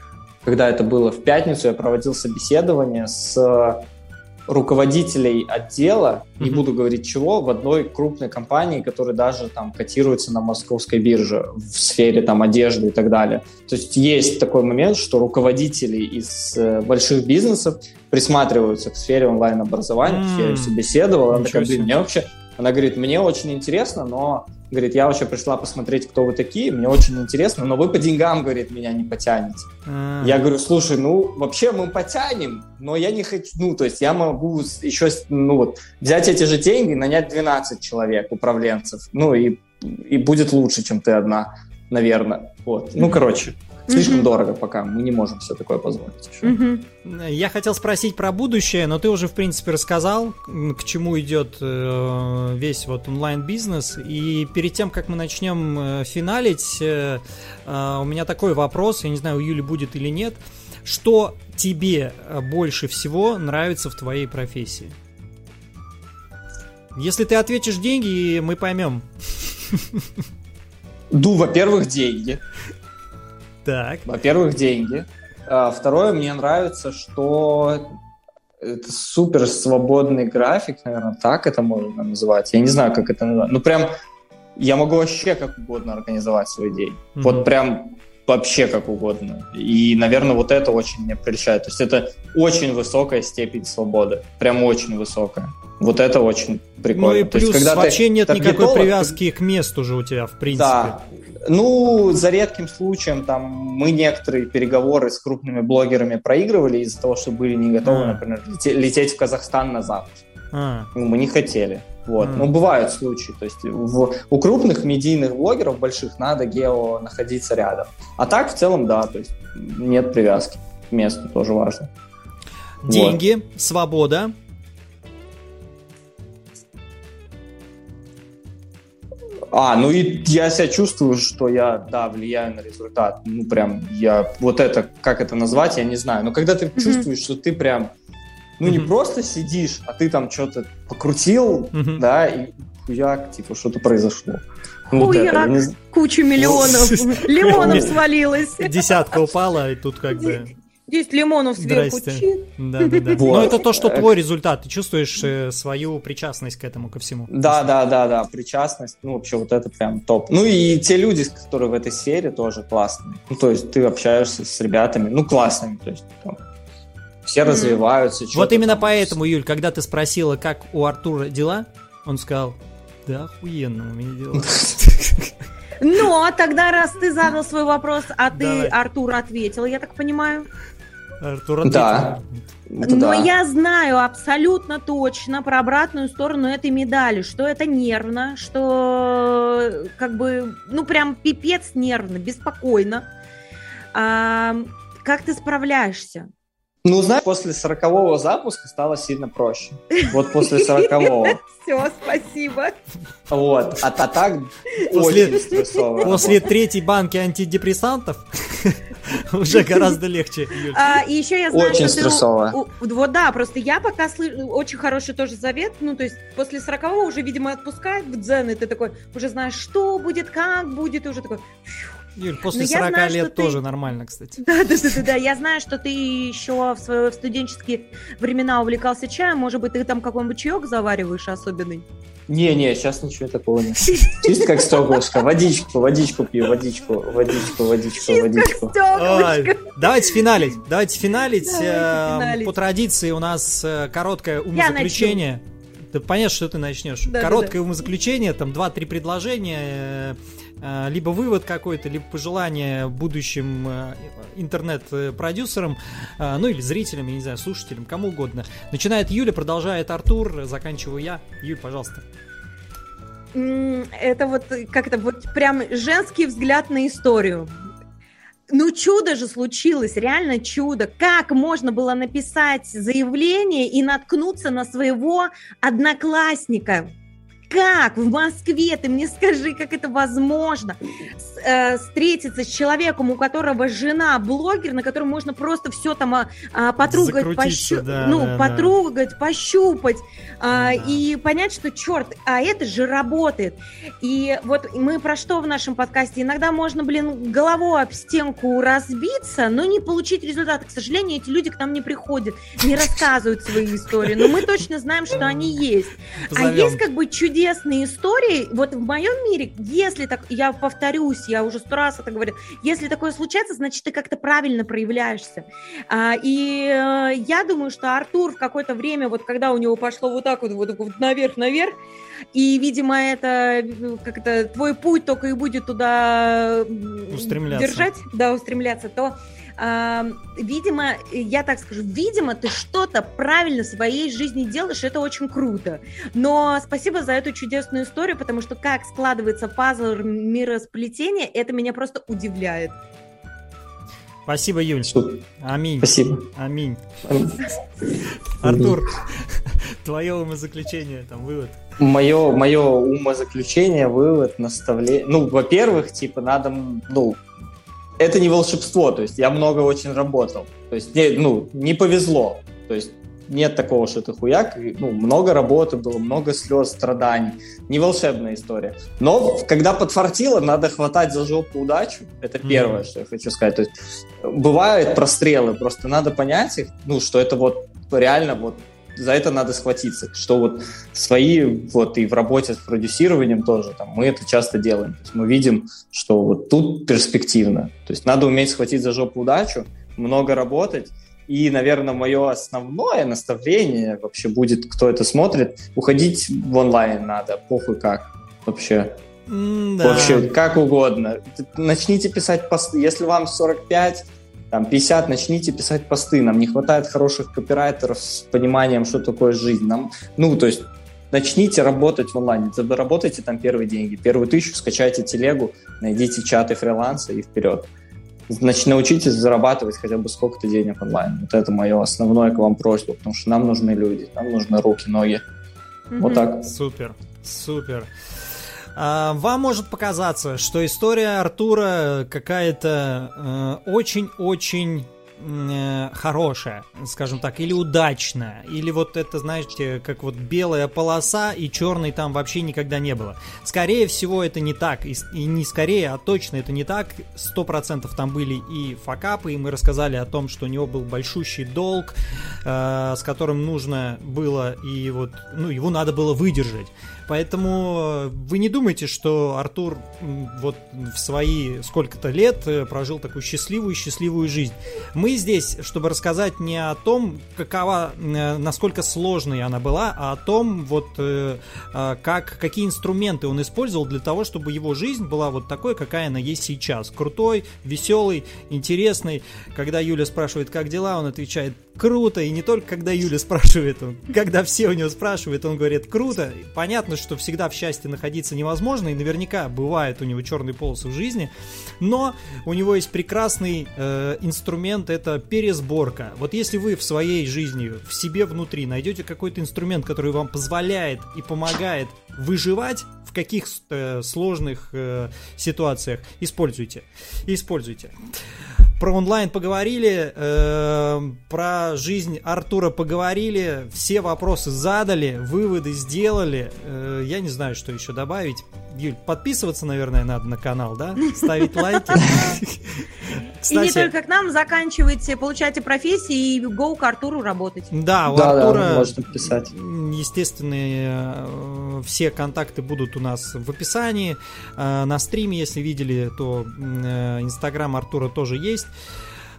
когда это было в пятницу, я проводил собеседование с э, руководителей отдела, не Мгм. буду говорить чего, в одной крупной компании, которая даже там котируется на московской бирже в сфере там одежды и так далее. То есть есть такой момент, что руководители из э, больших бизнесов присматриваются к сфере онлайн-образования. То есть Я ее М. собеседовал, она такая, блин, мне вообще... Она говорит, мне очень интересно, но Говорит, я вообще пришла посмотреть, кто вы такие, мне очень интересно, но вы по деньгам, говорит, меня не потянете. А. Я говорю, слушай, ну, вообще мы потянем, но я не хочу, ну, то есть я могу еще, ну, вот, взять эти же деньги, нанять 12 человек, управленцев, ну, и, и будет лучше, чем ты одна, наверное. Вот, ну, короче, слишком Мгм. дорого пока, мы не можем себе такое позволить еще. Мгм. Я хотел спросить про будущее, но ты уже, в принципе, рассказал, к чему идет э, весь вот онлайн-бизнес. И перед тем, как мы начнем э, финалить, э, э, у меня такой вопрос, я не знаю, у Юли будет или нет. Что тебе э, больше всего нравится в твоей профессии? Если ты ответишь деньги, мы поймем. Ду, во-первых, деньги. Так. Во-первых, деньги. А, Второе, мне нравится, что это супер свободный график, наверное, так это можно называть. Я не знаю, как это называть. Ну, прям я могу вообще как угодно организовать свой день. Мгм. Вот прям вообще как угодно. И, наверное, вот это очень меня прельщает. То есть это очень высокая степень свободы. Прям очень высокая. Вот это очень прикольно. Ну и То есть, плюс когда ты вообще нет никакой привязки к месту же у тебя, в принципе. да. Ну, за редким случаем, там, мы некоторые переговоры с крупными блогерами проигрывали из-за того, что были не готовы, А. например, лете- лететь в Казахстан на запуск. А, Ну, мы не хотели. Вот. А. Но бывают случаи. То есть в- у крупных медийных блогеров больших надо гео находиться рядом. А так, в целом, да, то есть нет привязки к месту, тоже важно. деньги, свобода. А, ну и я себя чувствую, что я, да, влияю на результат. Ну, прям, я, вот это, как это назвать, я не знаю. Но когда ты Мгм. чувствуешь, что ты прям, ну, не Мгм. просто сидишь, а ты там что-то покрутил, Мгм. да, и хуяк, типа, что-то произошло. Ну, вот Хуяк. я не з- Куча миллионов лимонов свалилось. Десятка упала, и тут как бы... 10 лимонов сверху. Здрасте. Да, да, да. Вот. Но это то, что твой результат. Ты чувствуешь э, свою причастность к этому, ко всему. Да, да, да, да, причастность, ну, вообще вот это прям топ. Ну, и те люди, которые в этой сфере, тоже классные. Ну, то есть ты общаешься с ребятами, ну, классными, то есть там все Мгм. развиваются. Вот именно там. поэтому, Юль, когда ты спросила, как у Артура дела, он сказал, да охуенно у меня дела. Но тогда, раз ты задал свой вопрос, а ты, Давай. Артур, ответил, я так понимаю. Артур. Да. Это Но да. я знаю абсолютно точно про обратную сторону этой медали, что это нервно, что как бы, ну прям пипец нервно, беспокойно. А, как ты справляешься? Ну, знаешь, после сорокового запуска стало сильно проще. Вот после сорокового. Все, спасибо. Вот. А, а так После-. После третьей банки антидепрессантов уже гораздо легче, Юль. А, и еще я знаю, Очень что ты- стрессово. у- вот да, просто я пока слышу очень хороший тоже совет. Ну, то есть после 40 уже, видимо, отпускает в дзен, и ты такой уже знаешь, что будет, как будет, и уже такой. Юль, после я 40 знаю, лет что ты- тоже нормально, кстати. Да, да, да, да, да. Я знаю, что ты еще в свои студенческие времена увлекался чаем. Может быть, ты там какой-нибудь чаек завариваешь особенный? Не-не, сейчас ничего такого нет. Чисто как стеклышко. Водичку, водичку пью, водичку, водичку, водичку, водичку. Давайте финалить. Давайте финалить. Эм, финалить. По традиции у нас э, короткое умозаключение. Да понятно, что ты начнешь. Короткое умозаключение, там 2-3 предложения, э, э, либо вывод какой-то, либо пожелание будущим э, интернет-продюсерам, э, ну или зрителям, я не знаю, слушателям, кому угодно. Начинает Юля, продолжает Артур, заканчиваю я. Юль, пожалуйста. Это вот э, как это вот прям женский взгляд на историю. Ну, чудо же случилось, реально чудо. Как можно было написать заявление и наткнуться на своего одноклассника? Как в Москве? Ты мне скажи, как это возможно? С- э, встретиться с человеком, у которого жена блогер, на котором можно просто все там а, а, потрогать, пощу- да, ну, да, да. потрогать, пощупать, а, Да. и понять, что черт, а это же работает. И вот мы про что в нашем подкасте? Иногда можно, блин, головой об стенку разбиться, но не получить результат. К сожалению, эти люди к нам не приходят, не рассказывают свои истории, но мы точно знаем, что они есть. А есть как бы чудесные истории. Вот в моем мире, если так, я повторюсь, я уже сто раз это говорю, если такое случается, значит, ты как-то правильно проявляешься. А, и э, я думаю, что Артур в какое-то время, вот когда у него пошло вот так вот, вот, вот наверх-наверх, и, видимо, это э, как это твой путь только и будет туда держать, да, устремляться, то видимо, я так скажу, видимо, ты что-то правильно в своей жизни делаешь, это очень круто. Но спасибо за эту чудесную историю, потому что как складывается пазл миросплетения, это меня просто удивляет. Спасибо, Юль. Супер. Аминь. Спасибо. Аминь. Артур, твое умозаключение, там, вывод. Мое, мое умозаключение, вывод, наставление. Ну, во-первых, типа, надо, ну, это не волшебство, то есть я много очень работал. То есть, не, ну, не повезло. То есть нет такого, что это хуяк. Ну, много работы было, много слез, страданий. Не волшебная история. Но когда подфартило, надо хватать за жопу удачу. Это первое, что я хочу сказать. То есть бывают прострелы, просто надо понять их, ну, что это вот реально вот за это надо схватиться, что вот свои, вот и в работе с продюсированием тоже, там, мы это часто делаем. То есть мы видим, что вот тут перспективно. То есть надо уметь схватить за жопу удачу, много работать, и, наверное, мое основное наставление вообще будет, кто это смотрит, уходить в онлайн надо, похуй как вообще. М-да. Вообще, как угодно. Начните писать посты. Если вам 45, там, 50, начните писать посты. Нам не хватает хороших копирайтеров с пониманием, что такое жизнь. Нам, ну, то есть, начните работать в онлайне. Заработайте там первые деньги. Первую тысячу скачайте телегу, найдите чаты фриланса и вперед. Значит, научитесь зарабатывать хотя бы сколько-то денег онлайн. Вот это мое основное к вам просьба, потому что нам нужны люди, нам нужны руки, ноги. Вот Мгм. так. Супер, супер. А, Вам может показаться, что история Артура какая-то э, очень-очень э, хорошая, скажем так, или удачная, или вот это, знаете, как вот белая полоса и черной там вообще никогда не было. Скорее всего, это не так, и, и не скорее, а точно это не так. Сто процентов там были и факапы, и мы рассказали о том, что у него был большущий долг, э, с которым нужно было и вот, ну, его надо было выдержать. Поэтому э, вы не думайте, что Артур вот в свои сколько-то лет э, прожил такую счастливую-счастливую жизнь. Мы здесь, чтобы рассказать не о том, какова, э, насколько сложной она была, а о том, вот э, э, как, какие инструменты он использовал для того, чтобы его жизнь была вот такой, какая она есть сейчас. Крутой, веселый, интересный. Когда Юля спрашивает, как дела, он отвечает, круто, и не только когда Юля спрашивает, он, когда все у него спрашивают, он говорит круто. Понятно, что всегда в счастье находиться невозможно, и наверняка бывают у него черные полосы в жизни, но у него есть прекрасный э, инструмент, это пересборка. Вот если вы в своей жизни, в себе внутри найдете какой-то инструмент, который вам позволяет и помогает выживать в каких э, сложных э, ситуациях, используйте. Используйте. Про онлайн поговорили, э, про жизнь Артура поговорили, все вопросы задали, выводы сделали. Э, я не знаю, что еще добавить. Юль, подписываться, наверное, надо на канал, да? Ставить лайки. И не только к нам, заканчивайте, получайте профессии и go к Артуру работать. Да, у Артура, можно писать. естественно, э, все контакты будут у нас в описании. Э, на стриме, если видели, то э, инстаграм Артура тоже есть.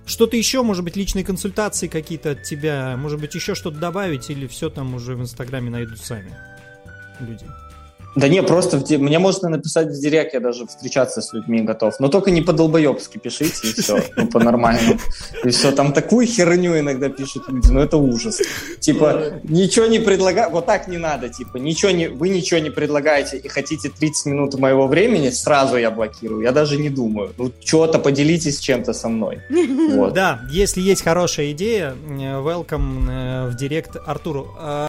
Что-то еще, может быть, личные консультации какие-то от тебя, может быть, еще что-то добавить, или все там уже в Инстаграме найдут сами люди? Да не, просто в, мне можно написать в директ, я даже встречаться с людьми готов. Но только не по-долбоебски пишите, и все, ну, по-нормальному. И все, там такую херню иногда пишут люди, ну это ужас. Типа, ничего не предлагаю, вот так не надо, типа, ничего не, вы ничего не предлагаете и хотите 30 минут моего времени, сразу я блокирую, я даже не думаю. Ну, что-то поделитесь чем-то со мной. Вот. Да, если есть хорошая идея, э, welcome э, в директ Артуру. А